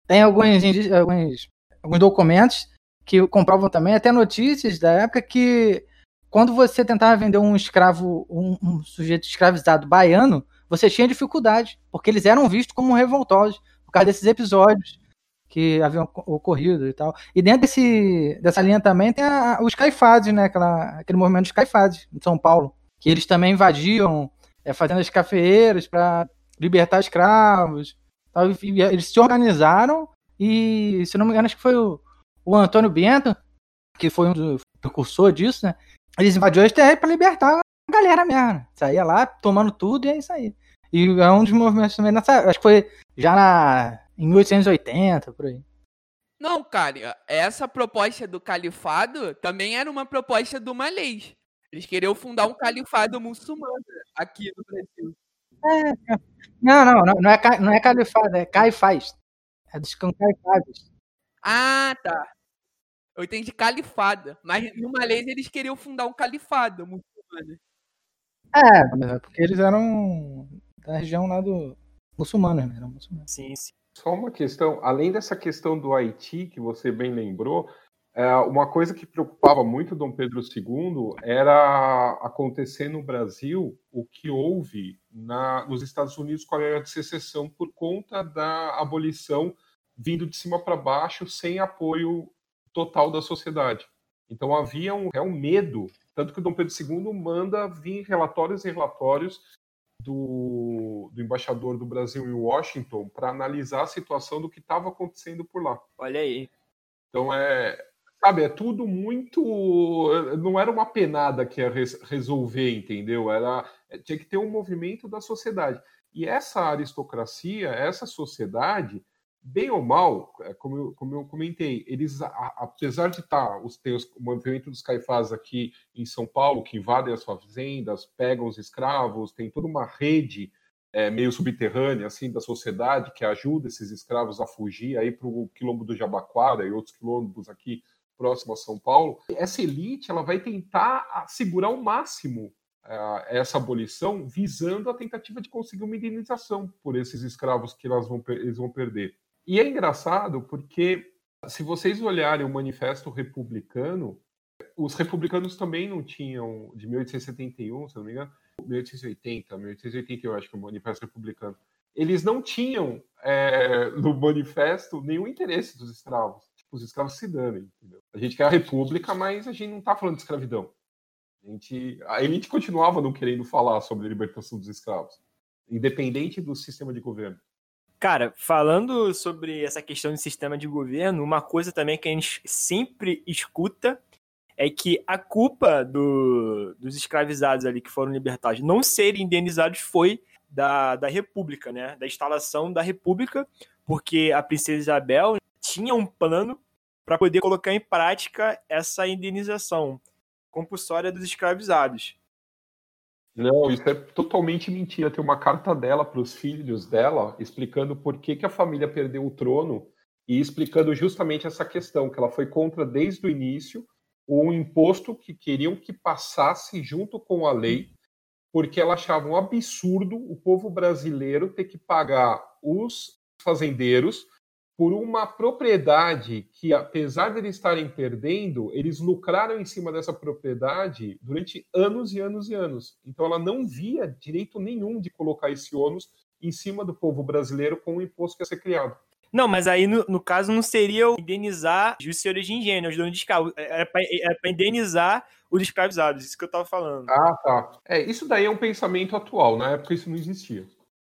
Tem alguns, alguns, alguns documentos que comprovam também, até notícias da época, que quando você tentava vender um escravo, um, um sujeito escravizado baiano, você tinha dificuldade, porque eles eram vistos como revoltosos por causa desses episódios que haviam ocorrido e tal. E dentro desse, dessa linha também tem a, os caifados, né? Aquela, aquele movimento dos caifados em São Paulo, que eles também invadiam é, fazendas cafeeiras para libertar escravos. Tal, eles se organizaram e, se não me engano, acho que foi o, o Antônio Bento, que foi um dos precursores disso, né? Eles invadiram a STF para libertar a galera mesmo. Saía lá tomando tudo e é isso aí. E é um dos movimentos também nessa. Acho que foi já na, em 1880, por aí. Não, cara, essa proposta do califado também era uma proposta do Malês. Eles queriam fundar um califado muçulmano aqui no Brasil. É, não, não, não, não é, não é califado, é caifás. É dos caifados. Ah, tá. Eu entendi califada. Mas no Malásia eles queriam fundar um califado muçulmano. É, mas é porque eles eram da região lá do muçulmano, né? Eram muçulmanos. Sim, sim. Só uma questão, além dessa questão do Haiti, que você bem lembrou, é, uma coisa que preocupava muito Dom Pedro II era acontecer no Brasil o que houve na, nos Estados Unidos com a Guerra de Secessão por conta da abolição vindo de cima para baixo sem apoio total da sociedade. Então havia um real medo, tanto que o Dom Pedro II manda vir relatórios e relatórios do, do embaixador do Brasil em Washington para analisar a situação do que estava acontecendo por lá. Olha aí. Então é, sabe, é tudo muito. Não era uma penada que ia resolver, entendeu? Era tinha que ter um movimento da sociedade. E essa aristocracia, essa sociedade, bem ou mal, é, como eu, como eu comentei, eles, apesar de estar, tá, os, tem o movimento dos caifás aqui em São Paulo, que invadem as fazendas, pegam os escravos, tem toda uma rede é, meio subterrânea, assim, da sociedade, que ajuda esses escravos a fugir aí para o quilombo do Jabaquara e outros quilombos aqui próximo a São Paulo. Essa elite, ela vai tentar segurar ao máximo é, essa abolição, visando a tentativa de conseguir uma indenização por esses escravos que elas vão, eles vão perder. E é engraçado porque, se vocês olharem o Manifesto Republicano, os republicanos também não tinham, de 1871, se não me engano, 1880, 1880 eu acho que é o Manifesto Republicano, eles não tinham é, no manifesto nenhum interesse dos escravos. Tipo, os escravos se danem. Entendeu? A gente quer a república, mas a gente não está falando de escravidão. A, gente, a elite continuava não querendo falar sobre a libertação dos escravos, independente do sistema de governo. Cara, falando sobre essa questão de sistema de governo, uma coisa também que a gente sempre escuta é que a culpa do, dos escravizados ali que foram libertados não serem indenizados foi da, da República, né? Da instalação da República, porque a princesa Isabel tinha um plano para poder colocar em prática essa indenização compulsória dos escravizados. Não, isso é totalmente mentira. Tem uma carta dela para os filhos dela explicando por que, que a família perdeu o trono e explicando justamente essa questão, que ela foi contra desde o início o imposto que queriam que passasse junto com a lei, porque ela achava um absurdo o povo brasileiro ter que pagar os fazendeiros por uma propriedade que, apesar de eles estarem perdendo, eles lucraram em cima dessa propriedade durante anos e anos e anos. Então ela não via direito nenhum de colocar esse ônus em cima do povo brasileiro com o imposto que ia ser criado. Não, mas aí no, no caso não seria indenizar os senhores de engenho, os donos de escravos. É, era para indenizar os escravizados, isso que eu tava falando. Ah, tá. É, isso daí é um pensamento atual, na época isso não existia.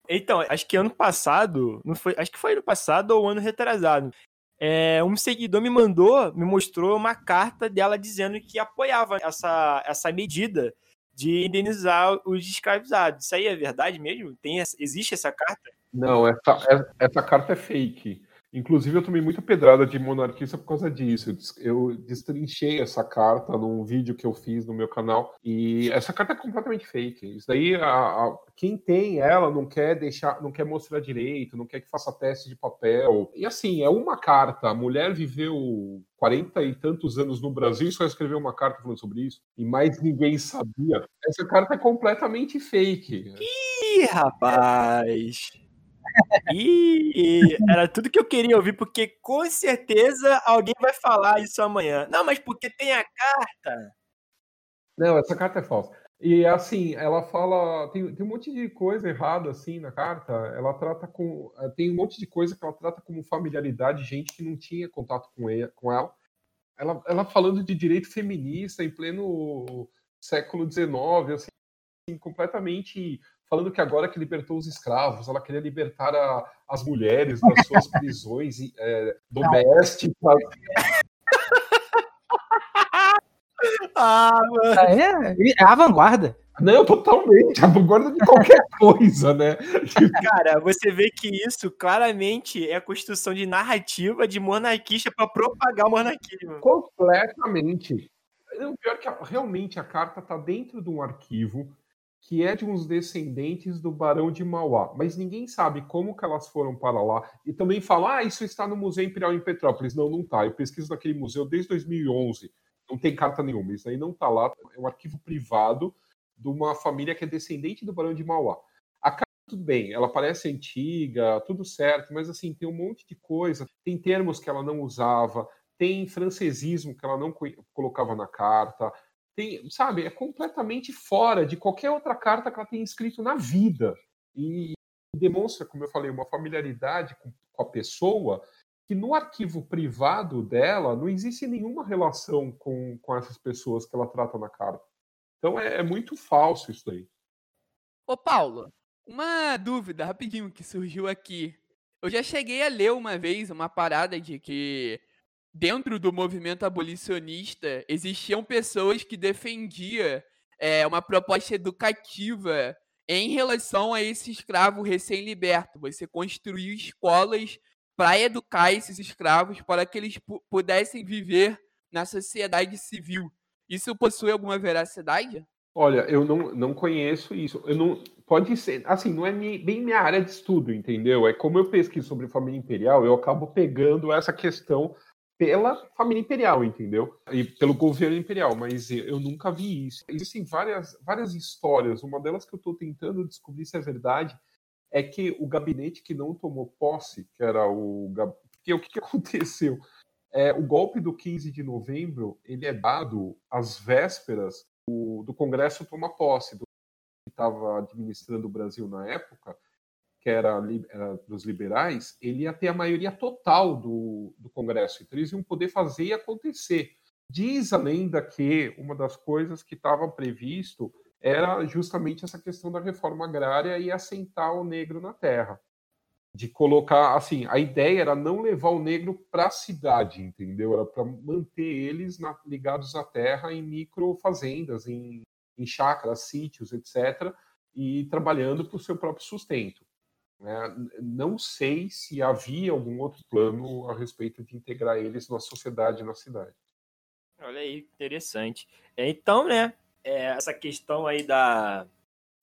Então, acho que ano passado, não foi, acho que foi ano passado ou ano retrasado. É, um seguidor me mandou, me mostrou uma carta dela dizendo que apoiava essa, essa medida de indenizar os escravizados. Isso aí é verdade mesmo? Tem, existe essa carta? Não, essa, essa carta é fake. Inclusive, eu tomei muita pedrada de monarquista por causa disso. Eu destrinchei essa carta num vídeo que eu fiz no meu canal. E essa carta é completamente fake. Isso daí, a, a, quem tem ela não quer deixar, não quer mostrar direito, não quer que faça teste de papel. E assim, é uma carta. A mulher viveu 40 e tantos anos no Brasil e só escreveu uma carta falando sobre isso. E mais ninguém sabia. Essa carta é completamente fake. Ih, rapaz! E era tudo que eu queria ouvir, porque com certeza alguém vai falar isso amanhã. Não, mas porque tem a carta. Não, essa carta é falsa. E assim, ela fala. Tem, tem um monte de coisa errada assim na carta. Ela trata com. Eh, tem um monte de coisa que ela trata como familiaridade, gente que não tinha contato com, ele, com ela. ela. Ela falando de direito feminista em pleno século XIX, assim, completamente falando que agora que libertou os escravos, ela queria libertar a, as mulheres das suas prisões é, domésticas. ah, mano. É, é a vanguarda. Não, totalmente. A vanguarda de qualquer coisa, né? Cara, você vê que isso claramente é a construção de narrativa de monarquista para propagar o monarquismo. Completamente. O pior é que realmente a carta está dentro de um arquivo que é de uns descendentes do Barão de Mauá, mas ninguém sabe como que elas foram para lá. E também fala, ah, isso está no Museu Imperial em Petrópolis. Não, não está. Eu pesquiso naquele museu desde 2011. Não tem carta nenhuma. Isso aí não está lá. É um arquivo privado de uma família que é descendente do Barão de Mauá. A carta, tudo bem, ela parece antiga, tudo certo, mas assim, tem um monte de coisa. Tem termos que ela não usava, tem francesismo que ela não colocava na carta tem, sabe, é completamente fora de qualquer outra carta que ela tenha escrito na vida. E demonstra, como eu falei, uma familiaridade com, com a pessoa que no arquivo privado dela não existe nenhuma relação com, com essas pessoas que ela trata na carta. Então é, é muito falso isso aí. Ô Paulo, uma dúvida rapidinho que surgiu aqui. Eu já cheguei a ler uma vez uma parada de que dentro do movimento abolicionista, existiam pessoas que defendiam é, uma proposta educativa em relação a esse escravo recém-liberto. Você construiu escolas para educar esses escravos para que eles pudessem viver na sociedade civil. Isso possui alguma veracidade? Olha, eu não, não conheço isso. Eu não pode ser, assim, não é bem minha área de estudo, entendeu? É como eu pesquiso sobre família imperial, eu acabo pegando essa questão pela família imperial, entendeu? E pelo governo imperial, mas eu nunca vi isso. Existem várias, várias histórias, uma delas que eu estou tentando descobrir se é verdade, é que o gabinete que não tomou posse, que era o... Porque o que, que aconteceu? É, o golpe do 15 de novembro, ele é dado às vésperas do, do Congresso tomar posse, do que estava administrando o Brasil na época, que era, era, dos liberais, ele ia ter a maioria total do, do Congresso. Então, eles iam poder fazer e acontecer. Diz a lenda que uma das coisas que estava previsto era justamente essa questão da reforma agrária e assentar o negro na terra. De colocar, assim, a ideia era não levar o negro para a cidade, entendeu? Era para manter eles na, ligados à terra em microfazendas, em, em sítios, etc., e trabalhando para o seu próprio sustento. Né? Não sei se havia algum outro plano a respeito de integrar eles na sociedade na cidade. Olha aí, interessante. Então, né, é, essa questão aí da,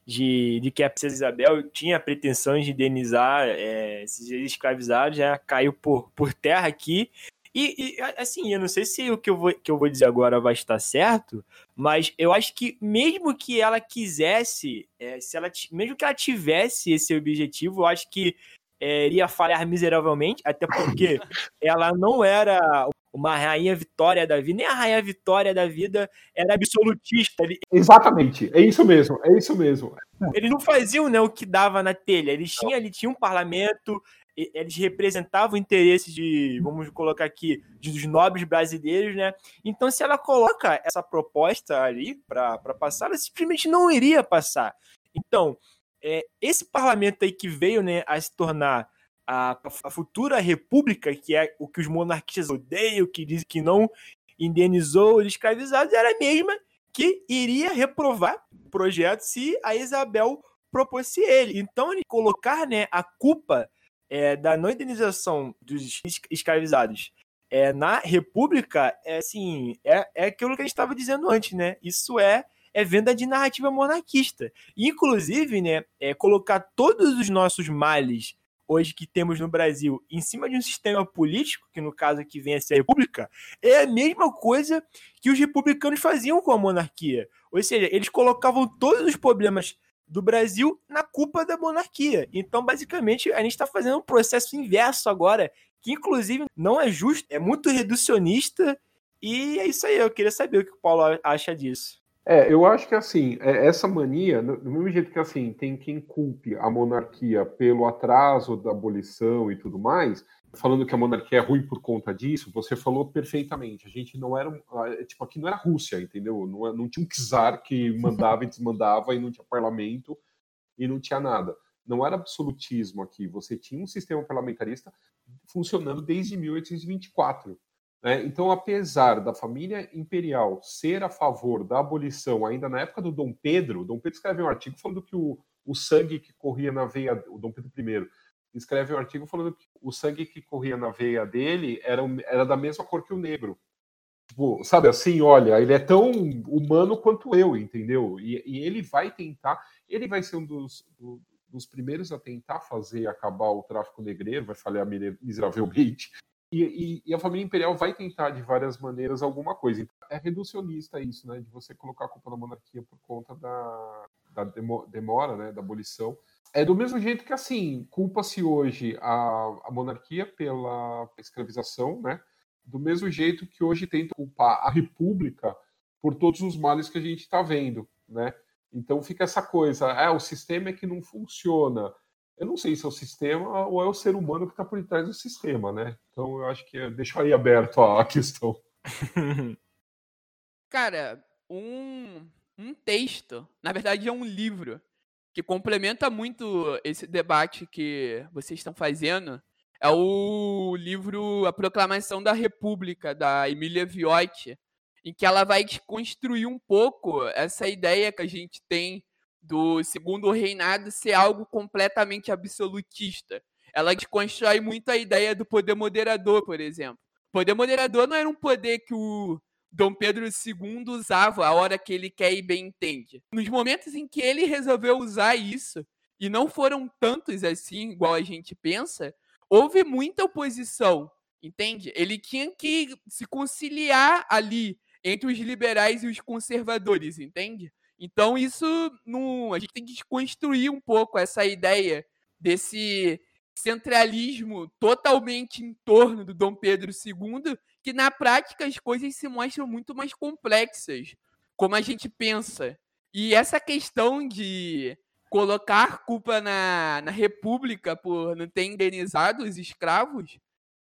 de, de que a princesa Isabel tinha pretensões de indenizar é, esses escravizados já caiu por, por terra aqui. E, e, assim, eu não sei se o que eu, vou, que eu vou dizer agora vai estar certo, mas eu acho que mesmo que ela quisesse, é, se ela, mesmo que ela tivesse esse objetivo, eu acho que é, iria falhar miseravelmente, até porque ela não era uma rainha vitória da vida, nem a rainha vitória da vida era absolutista. Ele... Exatamente, é isso mesmo, é isso mesmo. Eles não faziam né, o que dava na telha, eles tinham, ele tinha um parlamento, eles representavam interesses de, vamos colocar aqui, dos nobres brasileiros, né? Então, se ela coloca essa proposta ali para passar, ela simplesmente não iria passar. Então, é, esse parlamento aí que veio né, a se tornar a, a, futura república, que é o que os monarquistas odeiam, que diz que não indenizou os escravizados, era a mesma que iria reprovar o projeto se a Isabel propôs ele. Então, ele colocar né, a culpa é, da não indenização dos escravizados é, na República, é assim, é, é aquilo que a gente estava dizendo antes, né? Isso é é venda de narrativa monarquista. Inclusive, né, é colocar todos os nossos males hoje que temos no Brasil em cima de um sistema político, que no caso aqui vem a ser a República, é a mesma coisa que os republicanos faziam com a monarquia. Ou seja, eles colocavam todos os problemas do Brasil na culpa da monarquia. Então, basicamente, a gente está fazendo um processo inverso agora, que inclusive não é justo, é muito reducionista. E é isso aí, eu queria saber o que o Paulo acha disso. É, eu acho que assim, é, essa mania, do mesmo jeito que assim, tem quem culpe a monarquia pelo atraso da abolição e tudo mais, falando que a monarquia é ruim por conta disso, você falou perfeitamente. A gente não era. Tipo, aqui não era Rússia, entendeu? Não, não tinha um czar que mandava e desmandava e não tinha parlamento e não tinha nada. Não era absolutismo aqui. Você tinha um sistema parlamentarista funcionando desde 1824. Né? Então, apesar da família imperial ser a favor da abolição, ainda na época do Dom Pedro, Dom Pedro escreveu um artigo falando que o, o sangue que corria na veia, o Dom Pedro I, escreve um artigo falando que o sangue que corria na veia dele era, era da mesma cor que o negro. Tipo, sabe assim, olha, ele é tão humano quanto eu, entendeu? E, e ele vai tentar, ele vai ser um dos, do, dos primeiros a tentar fazer acabar o tráfico negreiro, vai falhar miseravelmente. E, e, e, a família imperial vai tentar de várias maneiras alguma coisa. Então, é reducionista isso, né? De você colocar a culpa na monarquia por conta da, da demora, né? Da abolição. É do mesmo jeito que, assim, culpa-se hoje a, a monarquia pela escravização, né? Do mesmo jeito que hoje tenta culpar a república por todos os males que a gente está vendo, né? Então fica essa coisa, é, o sistema é que não funciona. Eu não sei se é o sistema ou é o ser humano que está por trás do sistema, né? Então eu acho que é, aí aberto a questão. Cara, um, um texto, na verdade é um livro, que complementa muito esse debate que vocês estão fazendo, é o livro A Proclamação da República, da Emília Viotti, em que ela vai desconstruir um pouco essa ideia que a gente tem do segundo reinado ser algo completamente absolutista. Ela desconstrói muito a ideia do poder moderador, por exemplo. O poder moderador não era um poder que o Dom Pedro II usava a hora que ele quer e bem entende. Nos momentos em que ele resolveu usar isso, e não foram tantos assim, igual a gente pensa, houve muita oposição, entende? Ele tinha que se conciliar ali entre os liberais e os conservadores, entende? Então isso não, a gente tem que desconstruir um pouco essa ideia desse centralismo totalmente em torno do Dom Pedro II, que na prática as coisas se mostram muito mais complexas, como a gente pensa. E essa questão de colocar culpa na, na República por não ter indenizado os escravos,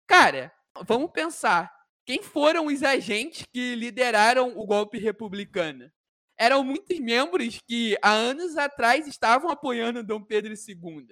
cara, vamos pensar. Quem foram os agentes que lideraram o golpe republicano? Eram muitos membros que há anos atrás estavam apoiando Dom Pedro II.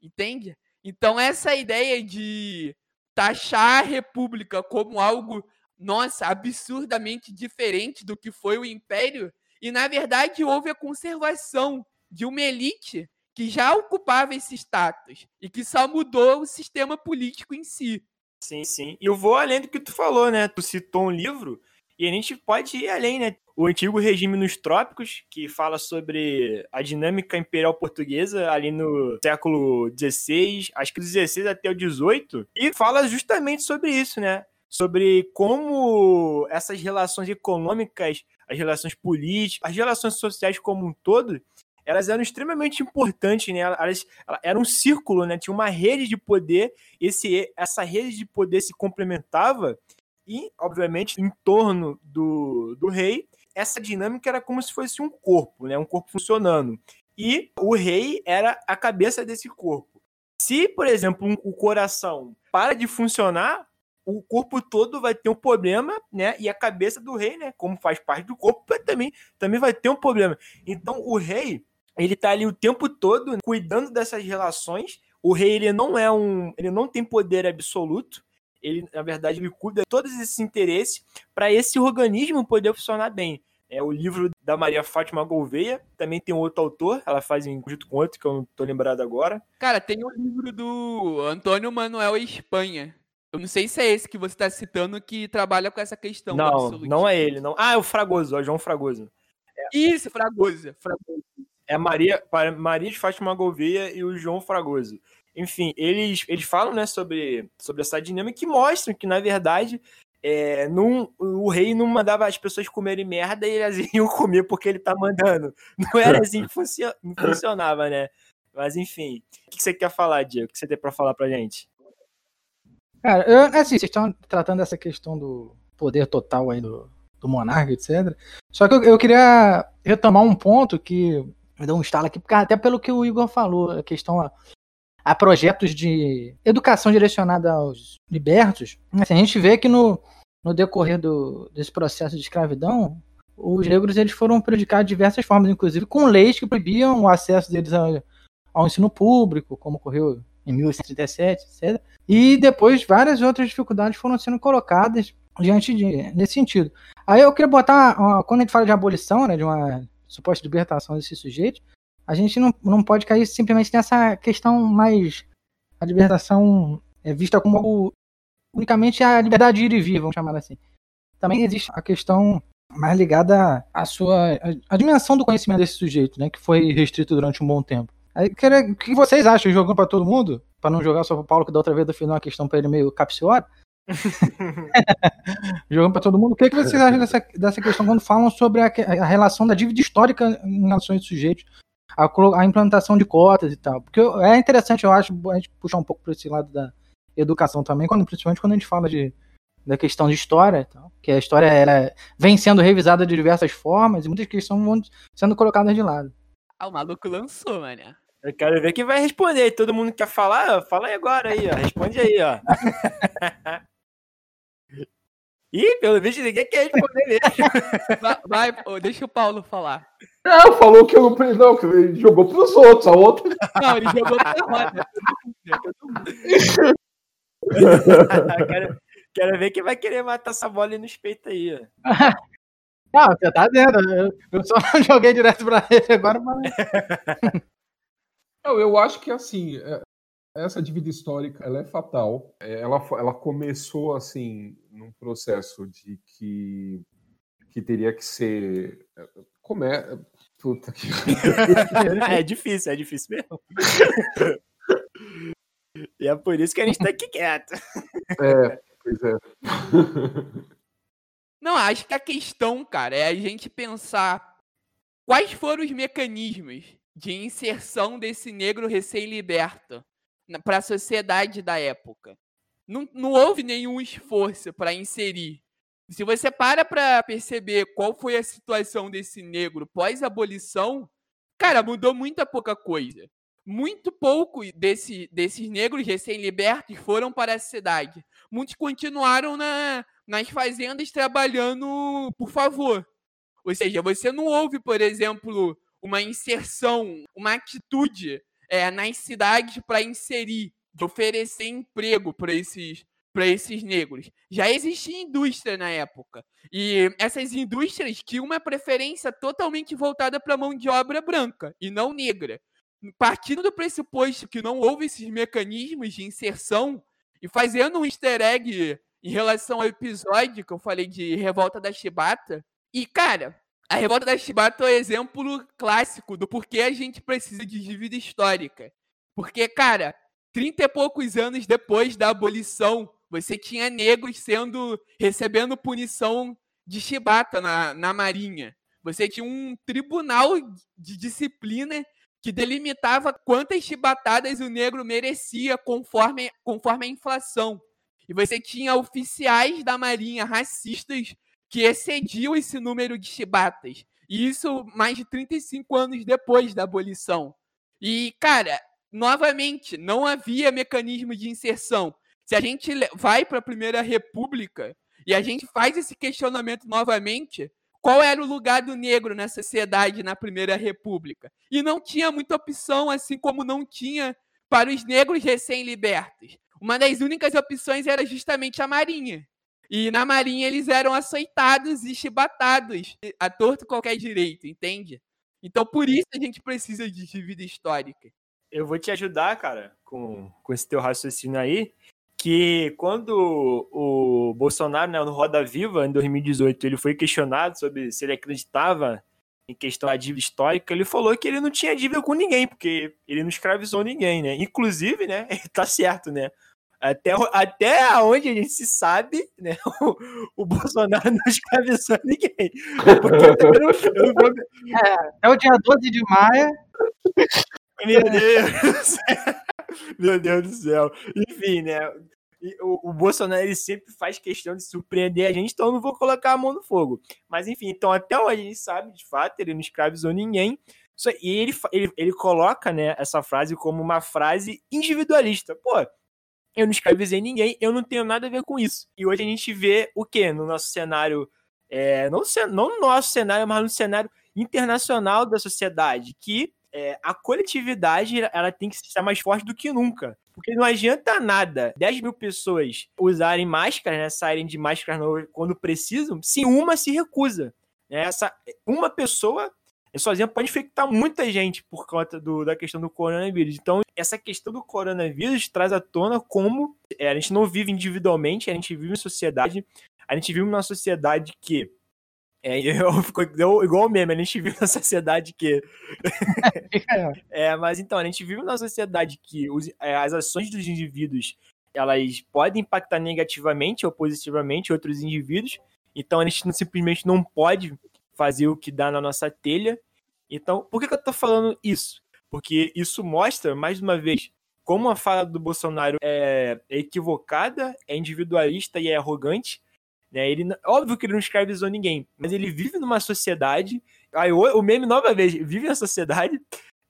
Entende? Então, essa ideia de taxar a República como algo, nossa, absurdamente diferente do que foi o Império, e na verdade houve a conservação de uma elite que já ocupava esse status e que só mudou o sistema político em si. Sim, sim. E eu vou além do que tu falou, né? Tu citou um livro e a gente pode ir além, né? O antigo regime nos trópicos, que fala sobre a dinâmica imperial portuguesa ali no século XVI, acho que do XVI até o XVIII, e fala justamente sobre isso, né? Sobre como essas relações econômicas, as relações políticas, as relações sociais como um todo, elas eram extremamente importantes, né? Elas, elas era um círculo, né? Tinha uma rede de poder, esse, essa rede de poder se complementava e, obviamente, em torno do, do rei, essa dinâmica era como se fosse um corpo, né? Um corpo funcionando. E o rei era a cabeça desse corpo. Se, por exemplo, um, o coração para de funcionar, o corpo todo vai ter um problema, né? E a cabeça do rei, né? Como faz parte do corpo, também, também vai ter um problema. Então, o rei, ele tá ali o tempo todo cuidando dessas relações. O rei ele não é um, ele não tem poder absoluto. Ele, na verdade, ele cuida de todos esses interesses para esse organismo poder funcionar bem. É o livro da Maria Fátima Gouveia, também tem outro autor, ela faz em conjunto com outro que eu não tô lembrado agora. Cara, tem o livro do Antônio Manuel Espanha. Eu não sei se é esse que você está citando que trabalha com essa questão. Não, não é ele, não. Ah, é o Fragoso, é o João Fragoso. É. Isso, Fragoso, Fragoso é Maria, Maria de Fátima Gouveia e o João Fragoso. Enfim, eles, eles falam né, sobre, sobre essa dinâmica que mostram que, na verdade, é, num, o rei não mandava as pessoas comerem merda e elas iam comer porque ele tá mandando. Não era assim que funcionava, né? Mas enfim, o que você quer falar, Diego? O que você tem para falar pra gente? Cara, eu, assim, vocês estão tratando dessa questão do poder total aí do, do monarca, etc. Só que eu, eu queria retomar um ponto que me deu um estalo aqui, até pelo que o Igor falou, a questão a, projetos de educação direcionada aos libertos. Assim, a gente vê que no, no decorrer do, desse processo de escravidão, os negros eles foram prejudicados de diversas formas, inclusive com leis que proibiam o acesso deles ao, ao ensino público, como ocorreu em 1837, etc. E depois várias outras dificuldades foram sendo colocadas diante de nesse sentido. Aí eu queria botar, quando a gente fala de abolição, né, de uma suposta libertação desse sujeito, a gente não, não pode cair simplesmente nessa questão mais. A libertação é vista como unicamente a liberdade de ir e vir, vamos chamar assim. também existe a questão mais ligada à sua à, à dimensão do conhecimento desse sujeito, né, que foi restrito durante um bom tempo. Aí, o que vocês acham jogando para todo mundo? Para não jogar só pro Paulo, que da outra vez definiu uma questão para ele meio capciosa. jogando para todo mundo. O que, que vocês acham dessa, dessa questão quando falam sobre a, a relação da dívida histórica em relação a esses sujeitos? A, a, implantação de cotas e tal. Porque é interessante, eu acho, a gente puxar um pouco para esse lado da educação também, quando, principalmente quando a gente fala de, da questão de história, tal, que a história ela vem sendo revisada de diversas formas e muitas questões vão sendo colocadas de lado. Ah, o maluco lançou, mano. Eu quero ver quem vai responder. Todo mundo quer falar? Fala aí agora aí, ó. Responde aí, ó. Ih, pelo visto ninguém quer responder mesmo. Vai, vai, deixa o Paulo falar. Não, falou que eu não, não que ele jogou pros outros, a outra. Não, ele jogou pra roda. quero, quero ver quem vai querer matar essa bola aí nos peitos aí. Não, você tá vendo. Eu só joguei direto pra ele agora, mas. Não, eu acho que assim, é, essa dívida histórica ela é fatal. É, ela, ela começou assim num processo de que, que teria que ser. Como é? Puta que. é difícil, é difícil mesmo. e é por isso que a gente tá aqui quieto. É, pois é. Não, acho que a questão, cara, é a gente pensar quais foram os mecanismos de inserção desse negro recém-liberto para a sociedade da época. Não, não houve nenhum esforço para inserir. Se você para para perceber qual foi a situação desse negro pós-abolição, cara, mudou muita pouca coisa. Muito pouco desse, desses negros recém-libertos foram para a cidade. Muitos continuaram na, nas fazendas trabalhando por favor. Ou seja, você não houve, por exemplo, uma inserção, uma atitude é, nas cidades para inserir, de oferecer emprego para esses para esses negros. Já existia indústria na época. E essas indústrias tinham uma preferência totalmente voltada para mão de obra branca e não negra. Partindo do pressuposto que não houve esses mecanismos de inserção e fazendo um easter egg em relação ao episódio que eu falei de Revolta da Chibata. E, cara, a revolta da Chibata é um exemplo clássico do porquê a gente precisa de dívida histórica. Porque, cara, trinta e poucos anos depois da abolição, você tinha negros sendo recebendo punição de chibata na, na Marinha. Você tinha um tribunal de disciplina que delimitava quantas chibatadas o negro merecia conforme, conforme a inflação. E você tinha oficiais da Marinha racistas que excediu esse número de chibatas. E isso mais de 35 anos depois da abolição. E, cara, novamente, não havia mecanismo de inserção. Se a gente vai para a Primeira República e a gente faz esse questionamento novamente, qual era o lugar do negro na sociedade na Primeira República? E não tinha muita opção, assim como não tinha para os negros recém-libertos. Uma das únicas opções era justamente a Marinha. E na Marinha eles eram aceitados e chibatados a torto qualquer direito, entende? Então por isso a gente precisa de dívida histórica. Eu vou te ajudar, cara, com, com esse teu raciocínio aí, que quando o Bolsonaro, né, no Roda Viva, em 2018, ele foi questionado sobre se ele acreditava em questão da dívida histórica, ele falou que ele não tinha dívida com ninguém, porque ele não escravizou ninguém, né? Inclusive, né, tá certo, né? Até, até onde a gente se sabe, né? O, o Bolsonaro não escravizou ninguém. Eu, eu, é, é o dia 12 de maio. Meu Deus! Meu Deus do céu. Enfim, né? O, o, Bolsonaro ele sempre faz questão de surpreender a gente, então eu não vou colocar a mão no fogo. Mas enfim, então até onde a gente sabe, de fato, ele não escravizou ninguém. E ele, ele, ele coloca né, essa frase como uma frase individualista. Pô, eu não escravizei ninguém, eu não tenho nada a ver com isso. E hoje a gente vê o que no nosso cenário, é, não, não no nosso cenário, mas no cenário internacional da sociedade, que é, a coletividade ela tem que ser mais forte do que nunca. Porque não adianta nada 10 mil pessoas usarem máscara, né, saírem de máscara quando precisam, se uma se recusa. Né? Essa, uma pessoa sozinha pode infectar muita gente por conta do, da questão do coronavírus. Então, essa questão do coronavírus traz à tona como é, a gente não vive individualmente, a gente vive em sociedade. A gente vive numa sociedade que. É, eu fico igual o meme, a gente vive numa sociedade que. é, mas então, a gente vive numa sociedade que os, é, as ações dos indivíduos elas podem impactar negativamente ou positivamente outros indivíduos. Então, a gente não, simplesmente não pode fazer o que dá na nossa telha. Então, por que, que eu tô falando isso? Porque isso mostra, mais uma vez, como a fala do Bolsonaro é, equivocada, é individualista e é arrogante. Né? Ele, óbvio que ele não escravizou ninguém, mas ele vive numa sociedade. Aí, o, o meme, nova vez, vive na sociedade.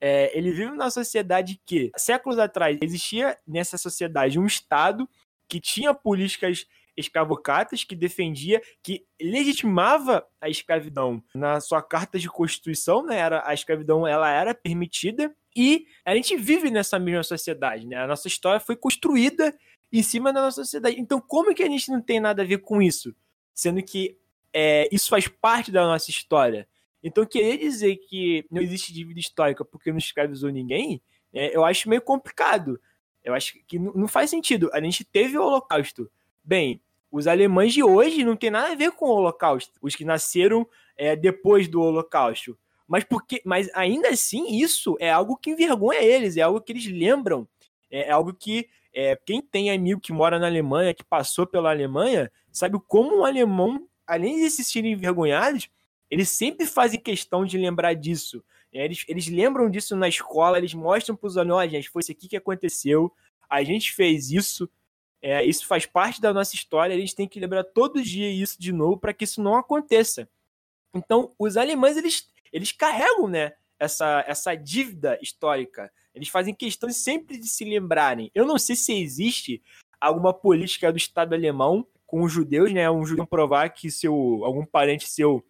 É, ele vive numa sociedade que, séculos atrás, existia nessa sociedade um Estado que tinha políticas escravocatas, que defendia, que legitimava a escravidão na sua carta de constituição, né? Era, a escravidão ela era permitida e a gente vive nessa mesma sociedade, né? A nossa história foi construída em cima da nossa sociedade. Então, como que a gente não tem nada a ver com isso? Sendo que é, isso faz parte da nossa história. Então, querer dizer que não existe dívida histórica porque não escravizou ninguém, é, eu acho meio complicado. Eu acho que não faz sentido. A gente teve o Holocausto. Bem, os alemães de hoje não tem nada a ver com o Holocausto, os que nasceram é, depois do Holocausto. Mas, porque, mas ainda assim, isso é algo que envergonha eles, é algo que eles lembram, é, é algo que é, quem tem amigo que mora na Alemanha, que passou pela Alemanha, sabe como um alemão, além de se sentirem envergonhados, eles sempre fazem questão de lembrar disso. É, eles, eles lembram disso na escola, eles mostram para os alunos, oh, gente, foi isso aqui que aconteceu, a gente fez isso, é, isso faz parte da nossa história, a gente tem que lembrar todo dia isso de novo para que isso não aconteça. Então, os alemães, eles, eles carregam né, essa, essa dívida histórica. Eles fazem questão sempre de se lembrarem. Eu não sei se existe alguma política do Estado alemão com os judeus, né? Um judeu provar que seu algum parente seu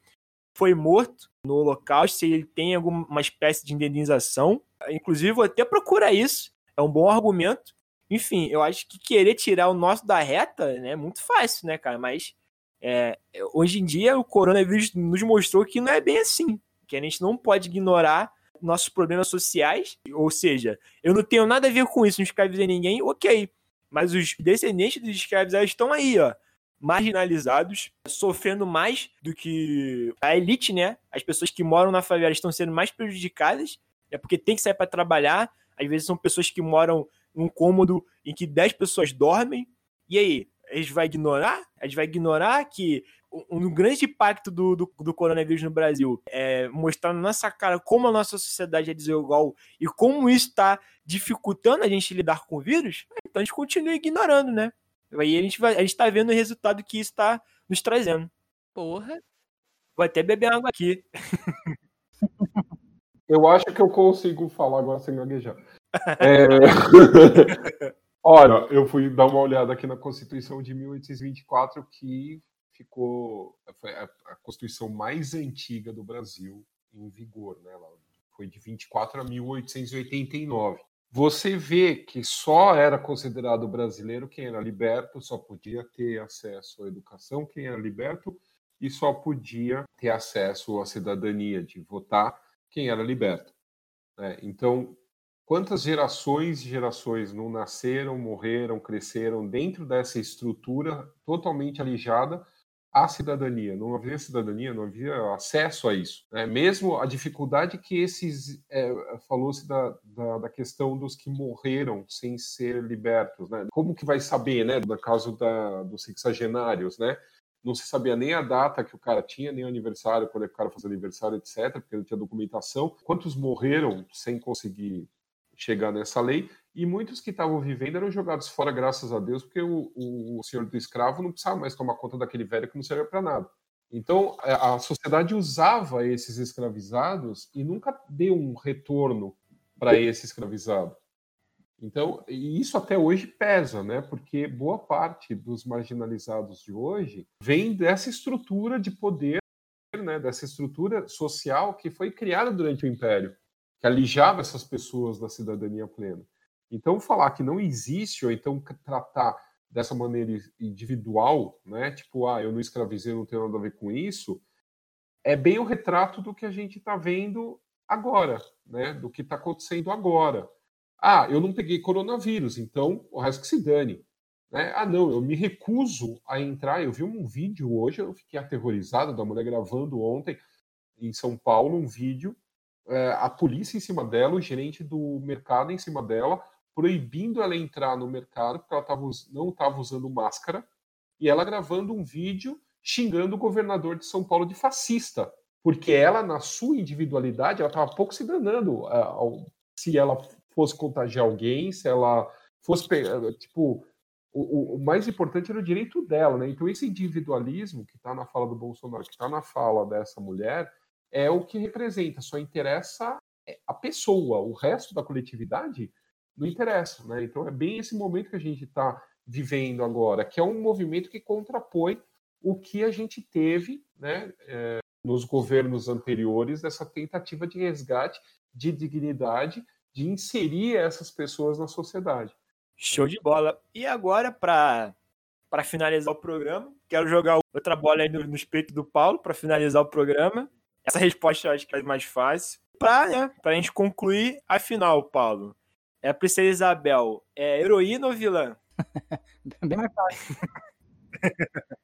foi morto no Holocausto, se ele tem alguma espécie de indenização. Inclusive, vou até procurar isso. É um bom argumento. Enfim, eu acho que querer tirar o nosso da reta né, é muito fácil, né, cara? Mas é, hoje em dia o coronavírus nos mostrou que não é bem assim. Que a gente não pode ignorar nossos problemas sociais. Ou seja, eu não tenho nada a ver com isso, não escravizei ninguém, ok. Mas os descendentes dos escravizados estão aí, ó. Marginalizados, sofrendo mais do que a elite, né? As pessoas que moram na favela estão sendo mais prejudicadas, é porque tem que sair para trabalhar. Às vezes são pessoas que moram um cômodo em que 10 pessoas dormem. E aí, a gente vai ignorar? A gente vai ignorar que um grande impacto do, do, do, coronavírus no Brasil é mostrar na nossa cara como a nossa sociedade é desigual e como isso está dificultando a gente lidar com o vírus, então a gente continua ignorando, né? Aí a gente vai, a gente tá vendo o resultado que isso está nos trazendo. Porra. Vou até beber água aqui. Eu acho que eu consigo falar agora sem gaguejar. É... Olha, eu fui dar uma olhada aqui na Constituição de 1824, que ficou foi a, Constituição mais antiga do Brasil em vigor, né? Ela foi de 24 a 1889. Você vê que só era considerado brasileiro quem era liberto, só podia ter acesso à educação quem era liberto e só podia ter acesso à cidadania de votar quem era liberto. Né? Então, Quantas gerações e gerações não nasceram, morreram, cresceram dentro dessa estrutura totalmente alijada à cidadania? Não havia cidadania, não havia acesso a isso. Né? Mesmo a dificuldade que esses. É, Falou-se da, da, da, questão dos que morreram sem ser libertos. Né? Como que vai saber, né? No caso da, dos sexagenários, né? não se sabia nem a data que o cara tinha, nem o aniversário, quando é o cara fazia aniversário, etc., porque não tinha documentação. Quantos morreram sem conseguir chegar nessa lei, e muitos que estavam vivendo eram jogados fora, graças a Deus, porque o, o, senhor do escravo não precisava mais tomar conta daquele velho que não servia para nada. Então, é, a sociedade usava esses escravizados e nunca deu um retorno para esse escravizado. Então, isso até hoje pesa, né? Porque boa parte dos marginalizados de hoje vem dessa estrutura de poder, né? Dessa estrutura social que foi criada durante o Império que alijava essas pessoas da cidadania plena. Então, falar que não existe, ou então tratar dessa maneira individual, né? Tipo, ah, eu não escravizei, não tenho nada a ver com isso, é bem o retrato do que a gente está vendo agora, né? Do que está acontecendo agora. Ah, eu não peguei coronavírus, então o resto que se dane. Né? Ah, não, eu me recuso a entrar. Eu vi um vídeo hoje, eu fiquei aterrorizado da mulher gravando ontem em São Paulo um vídeo, a polícia em cima dela, o gerente do mercado em cima dela, proibindo ela entrar no mercado porque ela tava, não estava usando máscara, e ela gravando um vídeo xingando o governador de São Paulo de fascista, porque ela, na sua individualidade, ela estava pouco se danando uh, se ela fosse contagiar alguém, se ela fosse, tipo, o, o, mais importante era o direito dela, né? Então, esse individualismo que está na fala do Bolsonaro, que está na fala dessa mulher, é o que representa, só interessa é, a pessoa, o resto da coletividade não interessa, né? Então, é bem esse momento que a gente está vivendo agora, que é um movimento que contrapõe o que a gente teve, né? É, nos governos anteriores, dessa tentativa de resgate de dignidade, de inserir essas pessoas na sociedade. Show de bola. E agora, para para finalizar o programa, quero jogar outra bola aí no, no do Paulo para finalizar o programa. Essa resposta eu acho que é mais fácil. Para né, a gente concluir a final, Paulo. É a Princesa Isabel. É heroína ou vilã? Bem mais fácil.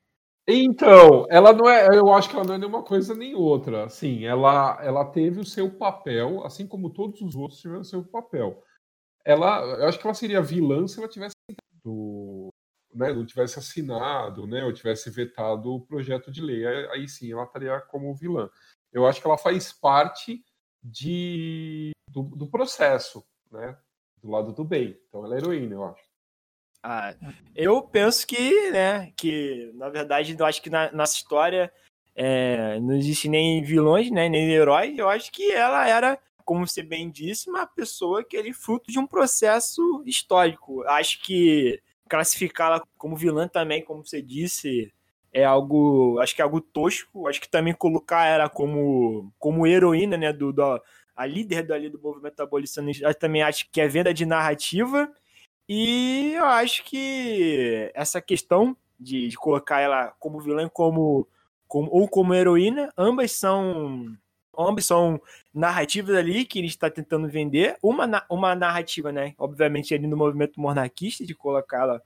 Então, ela não é, eu acho que ela não é nenhuma coisa nem outra. Sim, ela, ela teve o seu papel, assim como todos os outros tiveram o seu papel ela, eu acho que ela seria vilã se ela tivesse do, né, não tivesse assinado, né, ou tivesse vetado o projeto de lei. Aí sim, ela estaria como vilã. Eu acho que ela faz parte de, do, do processo, né, do lado do bem. Então ela é heroína, eu acho. Ah, eu penso que, né, que na verdade eu acho que na nossa história é, não existe nem vilões, né, nem heróis. Eu acho que ela era como você bem disse, uma pessoa que é fruto de um processo histórico. Acho que classificá-la como vilã também, como você disse, é algo, acho que é algo tosco. Acho que também colocar ela como, como heroína, né, do, do a líder do, ali, do movimento abolicionista, eu também acho que é venda de narrativa. E eu acho que essa questão de, de colocar ela como vilã como, como, ou como heroína, ambas são ambos são narrativas ali que ele está tentando vender. Uma, uma narrativa, né? Obviamente, ali no movimento monarquista, de colocá-la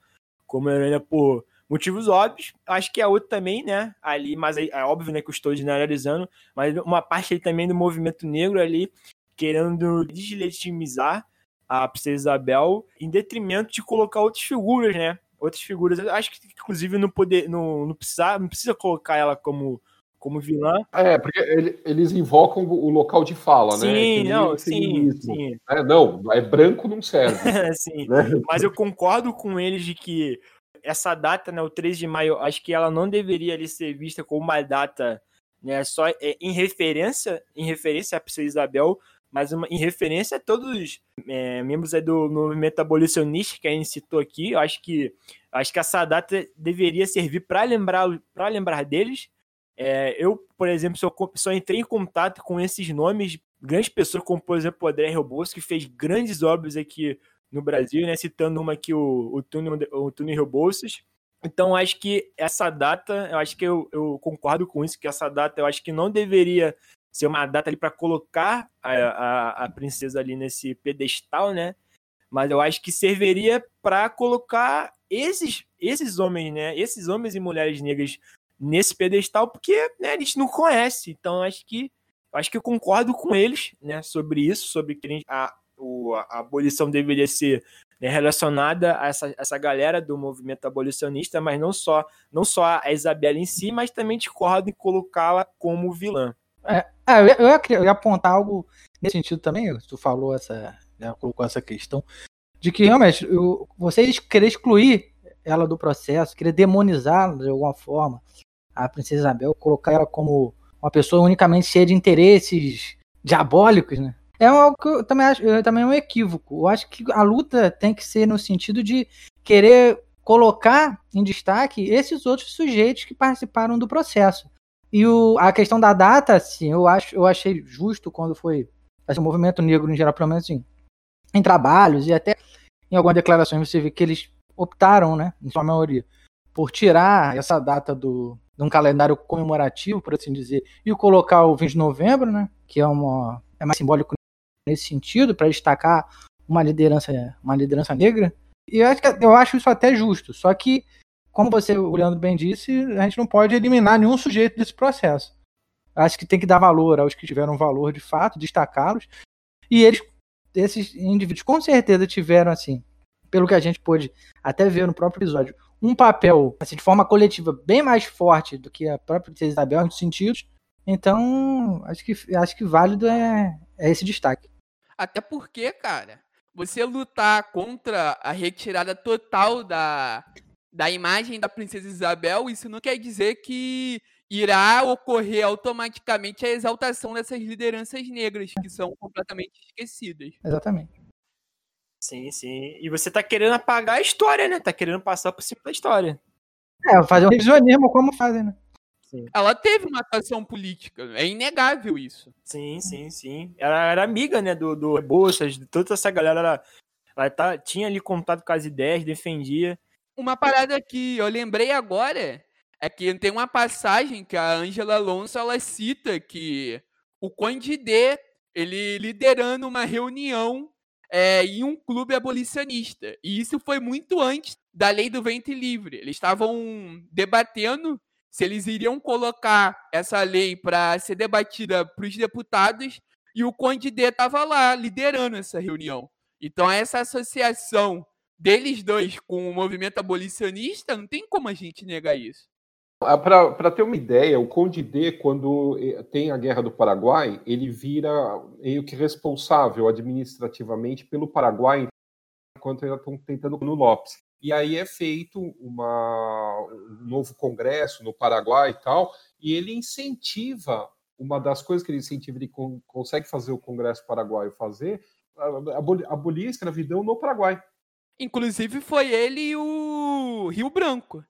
como heroína por motivos óbvios. Acho que a outra também, né? Ali, mas é, é óbvio, né, que eu estou generalizando, mas uma parte ali também do movimento negro ali, querendo deslegitimizar a Princesa Isabel, em detrimento de colocar outras figuras, né? Outras figuras. Acho que, inclusive, não, poder, não, não, precisa, não precisa colocar ela como como vilã. É, porque ele, eles invocam o local de fala, sim, né? Sim, não, sim, sim. É, não, é branco não serve. sim, né? mas eu concordo com eles de que essa data, né, o 3 de maio, acho que ela não deveria ali, ser vista como uma data né, só é, em referência, em referência à Princesa Isabel, mas uma, em referência a todos os é, membros do movimento abolicionista que a gente citou aqui. Eu acho que acho que essa data deveria servir para lembrar para lembrar deles é, eu, por exemplo, só, só entrei em contato com esses nomes, grandes pessoas, como por exemplo o André Rebouças, que fez grandes obras aqui no Brasil, né? Citando uma aqui, o, o Túnel, o Túnel Rebouças. Então, acho que essa data, eu acho que eu, eu, concordo com isso, que essa data eu acho que não deveria ser uma data ali para colocar a, a, a, princesa ali nesse pedestal, né? Mas eu acho que serviria para colocar esses, esses homens, né? Esses homens e mulheres negras nesse pedestal, porque né, a gente não conhece. Então, acho que acho que eu concordo com eles né, sobre isso, sobre que a, abolição deveria ser né, relacionada a essa, essa galera do movimento abolicionista, mas não só, não só a Isabela em si, mas também discordo em colocá-la como vilã. É, é eu, ia, eu, ia, apontar algo nesse sentido também, tu falou essa, já colocou essa questão, de que realmente eu, vocês querer excluir ela do processo, querer demonizá-la de alguma forma, a princesa Isabel, colocar ela como uma pessoa unicamente cheia de interesses diabólicos, né? É algo que eu também acho, eu, também é um equívoco. Eu acho que a luta tem que ser no sentido de querer colocar em destaque esses outros sujeitos que participaram do processo. E o, a questão da data, assim, eu acho, eu achei justo quando foi assim, o movimento negro em geral, pelo menos assim, em trabalhos e até em algumas declarações você vê que eles optaram, né, em sua maioria, por tirar essa data do, num calendário comemorativo, por assim dizer, e colocar o 20 de novembro, né, que é, uma, é mais simbólico nesse sentido, para destacar uma liderança, uma liderança negra. E eu acho, eu acho isso até justo. Só que, como você, o Leandro bem disse, a gente não pode eliminar nenhum sujeito desse processo. Acho que tem que dar valor aos que tiveram valor de fato, destacá-los. E eles, esses indivíduos, com certeza tiveram, assim, pelo que a gente pôde até ver no próprio episódio, um papel, assim, de forma coletiva, bem mais forte do que a própria Isabel em muitos sentidos. Então, acho que, acho que válido é, é esse destaque. Até porque, cara, você lutar contra a retirada total da, da imagem da Princesa Isabel, isso não quer dizer que irá ocorrer automaticamente a exaltação dessas lideranças negras que são completamente esquecidas. Exatamente. Sim, sim. E você tá querendo apagar a história, né? Tá querendo passar por cima da história. É, fazer um revisionismo como fazem, né? Sim. Ela teve uma atuação política, é inegável isso. Sim, sim, sim. Ela era amiga, né, do, do de toda essa galera. Ela, ela tá, tinha ali contato com as ideias, defendia. Uma parada que eu lembrei agora é que tem uma passagem que a Angela Alonso ela cita que o Conde D, ele liderando uma reunião é, em um clube abolicionista. E isso foi muito antes da lei do ventre livre. Eles estavam debatendo se eles iriam colocar essa lei para ser debatida para os deputados e o Conde D estava lá liderando essa reunião. Então essa associação deles dois com o movimento abolicionista não tem como a gente negar isso. Ah, Para ter uma ideia, o Conde D, quando eh, tem a Guerra do Paraguai, ele vira meio que responsável administrativamente pelo Paraguai, enquanto ainda estão tentando no Lopes. E aí é feito uma, um novo congresso no Paraguai e tal, e ele incentiva, uma das coisas que ele incentiva, ele con consegue fazer o Congresso Paraguaio fazer, abolir, abolir a escravidão no Paraguai. Inclusive foi ele e o Rio Branco.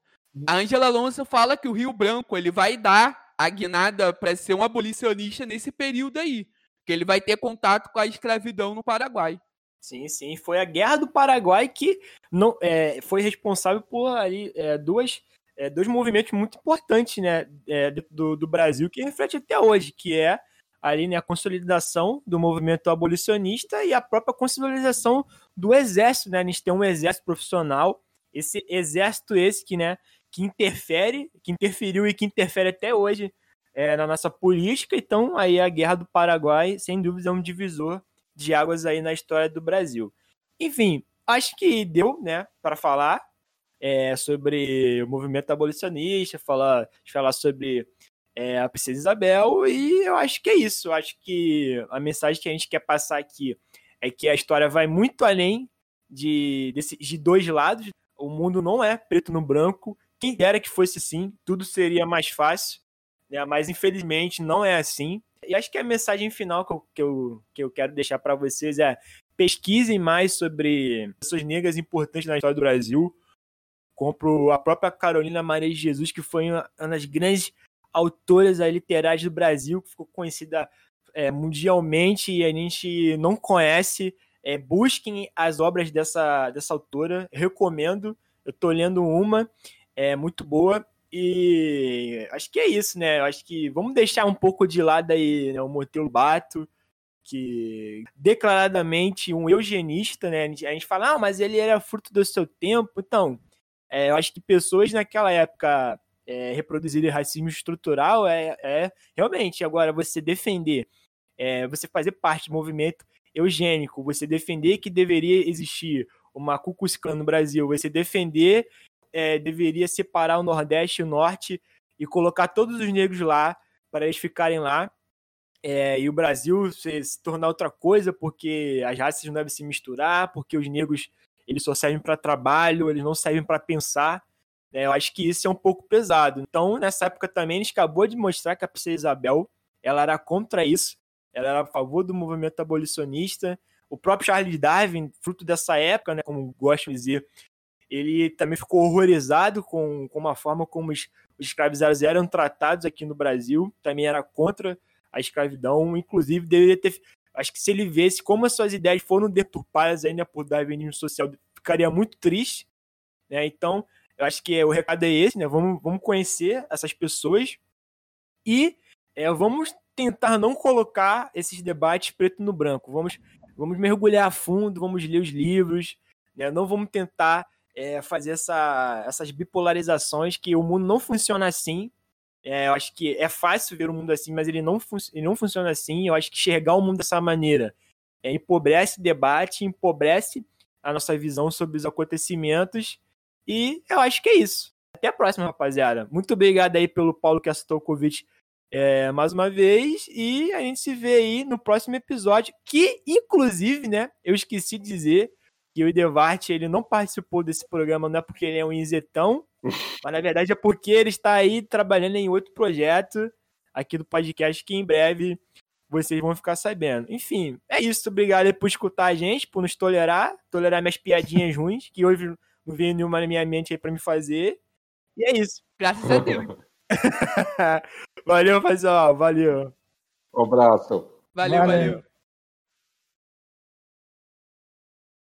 A Angela Alonso fala que o Rio Branco ele vai dar a guinada para ser um abolicionista nesse período aí, que ele vai ter contato com a escravidão no Paraguai. Sim, sim, foi a Guerra do Paraguai que não é, foi responsável por ali é, duas é, dois movimentos muito importantes, né, é, do, do Brasil que reflete até hoje, que é ali né, a consolidação do movimento abolicionista e a própria consolidação do exército, né? A gente tem um exército profissional, esse exército esse que, né, que interfere, que interferiu e que interfere até hoje é, na nossa política. Então, aí a Guerra do Paraguai, sem dúvida, é um divisor de águas aí na história do Brasil. Enfim, acho que deu, né, para falar é, sobre o movimento abolicionista, falar, falar sobre é, a Princesa Isabel, e eu acho que é isso. Acho que a mensagem que a gente quer passar aqui é que a história vai muito além de, desse, de dois lados. O mundo não é preto no branco, quem dera que fosse assim, tudo seria mais fácil, né? mas infelizmente não é assim. E acho que a mensagem final que eu, que eu, que eu quero deixar para vocês é pesquisem mais sobre pessoas negras importantes na história do Brasil. Compro a própria Carolina Maria de Jesus, que foi uma, das grandes autoras literárias do Brasil, que ficou conhecida é, mundialmente e a gente não conhece. É, busquem as obras dessa, dessa autora, recomendo. Eu estou lendo uma é muito boa. E acho que é isso, né? Acho que vamos deixar um pouco de lado aí né, o Monteiro Bato, que declaradamente um eugenista, né? A gente fala, ah, mas ele era fruto do seu tempo. Então, é, eu acho que pessoas naquela época é, reproduzirem racismo estrutural é, é, realmente agora você defender, é, você fazer parte do movimento eugênico, você defender que deveria existir uma Ku no Brasil, você defender é, deveria separar o Nordeste e o Norte e colocar todos os negros lá para eles ficarem lá é, e o Brasil se, se, tornar outra coisa porque as raças não devem se misturar, porque os negros eles só servem para trabalho, eles não servem para pensar. Né? Eu acho que isso é um pouco pesado. Então, nessa época também, gente acabou de mostrar que a princesa Isabel ela era contra isso, ela era a favor do movimento abolicionista. O próprio Charles Darwin, fruto dessa época, né, como gosto de dizer, ele também ficou horrorizado com, com uma forma como os, os escravizados eram tratados aqui no Brasil, também era contra a escravidão, inclusive deveria ter. Acho que se ele visse como as suas ideias foram deturpadas ainda por darwinismo social, ficaria muito triste. Né? Então, Eu acho que o recado é esse, né? Vamos, vamos conhecer essas pessoas e é, vamos tentar não colocar esses debates preto no branco. Vamos, vamos mergulhar a fundo, vamos ler os livros, né? não vamos tentar é, fazer essa, essas bipolarizações que o mundo não funciona assim. É, eu acho que é fácil ver o mundo assim, mas ele não, ele não funciona assim. Eu acho que enxergar o mundo dessa maneira é, empobrece o debate, empobrece a nossa visão sobre os acontecimentos. E eu acho que é isso. Até a próxima, rapaziada. Muito obrigado aí pelo Paulo que aceitou o convite é, mais uma vez. E a gente se vê aí no próximo episódio. Que, inclusive, né? Eu esqueci de dizer que o Idevart ele não participou desse programa, não é porque ele é um inzetão, mas na verdade é porque ele está aí trabalhando em outro projeto aqui do podcast que em breve vocês vão ficar sabendo. Enfim, é isso. Obrigado por escutar a gente, por nos tolerar, tolerar minhas piadinhas ruins, que hoje não veio nenhuma na minha mente aí pra me fazer. E é isso. Graças a Deus. valeu, pessoal. Valeu. Um abraço. Valeu, valeu. valeu.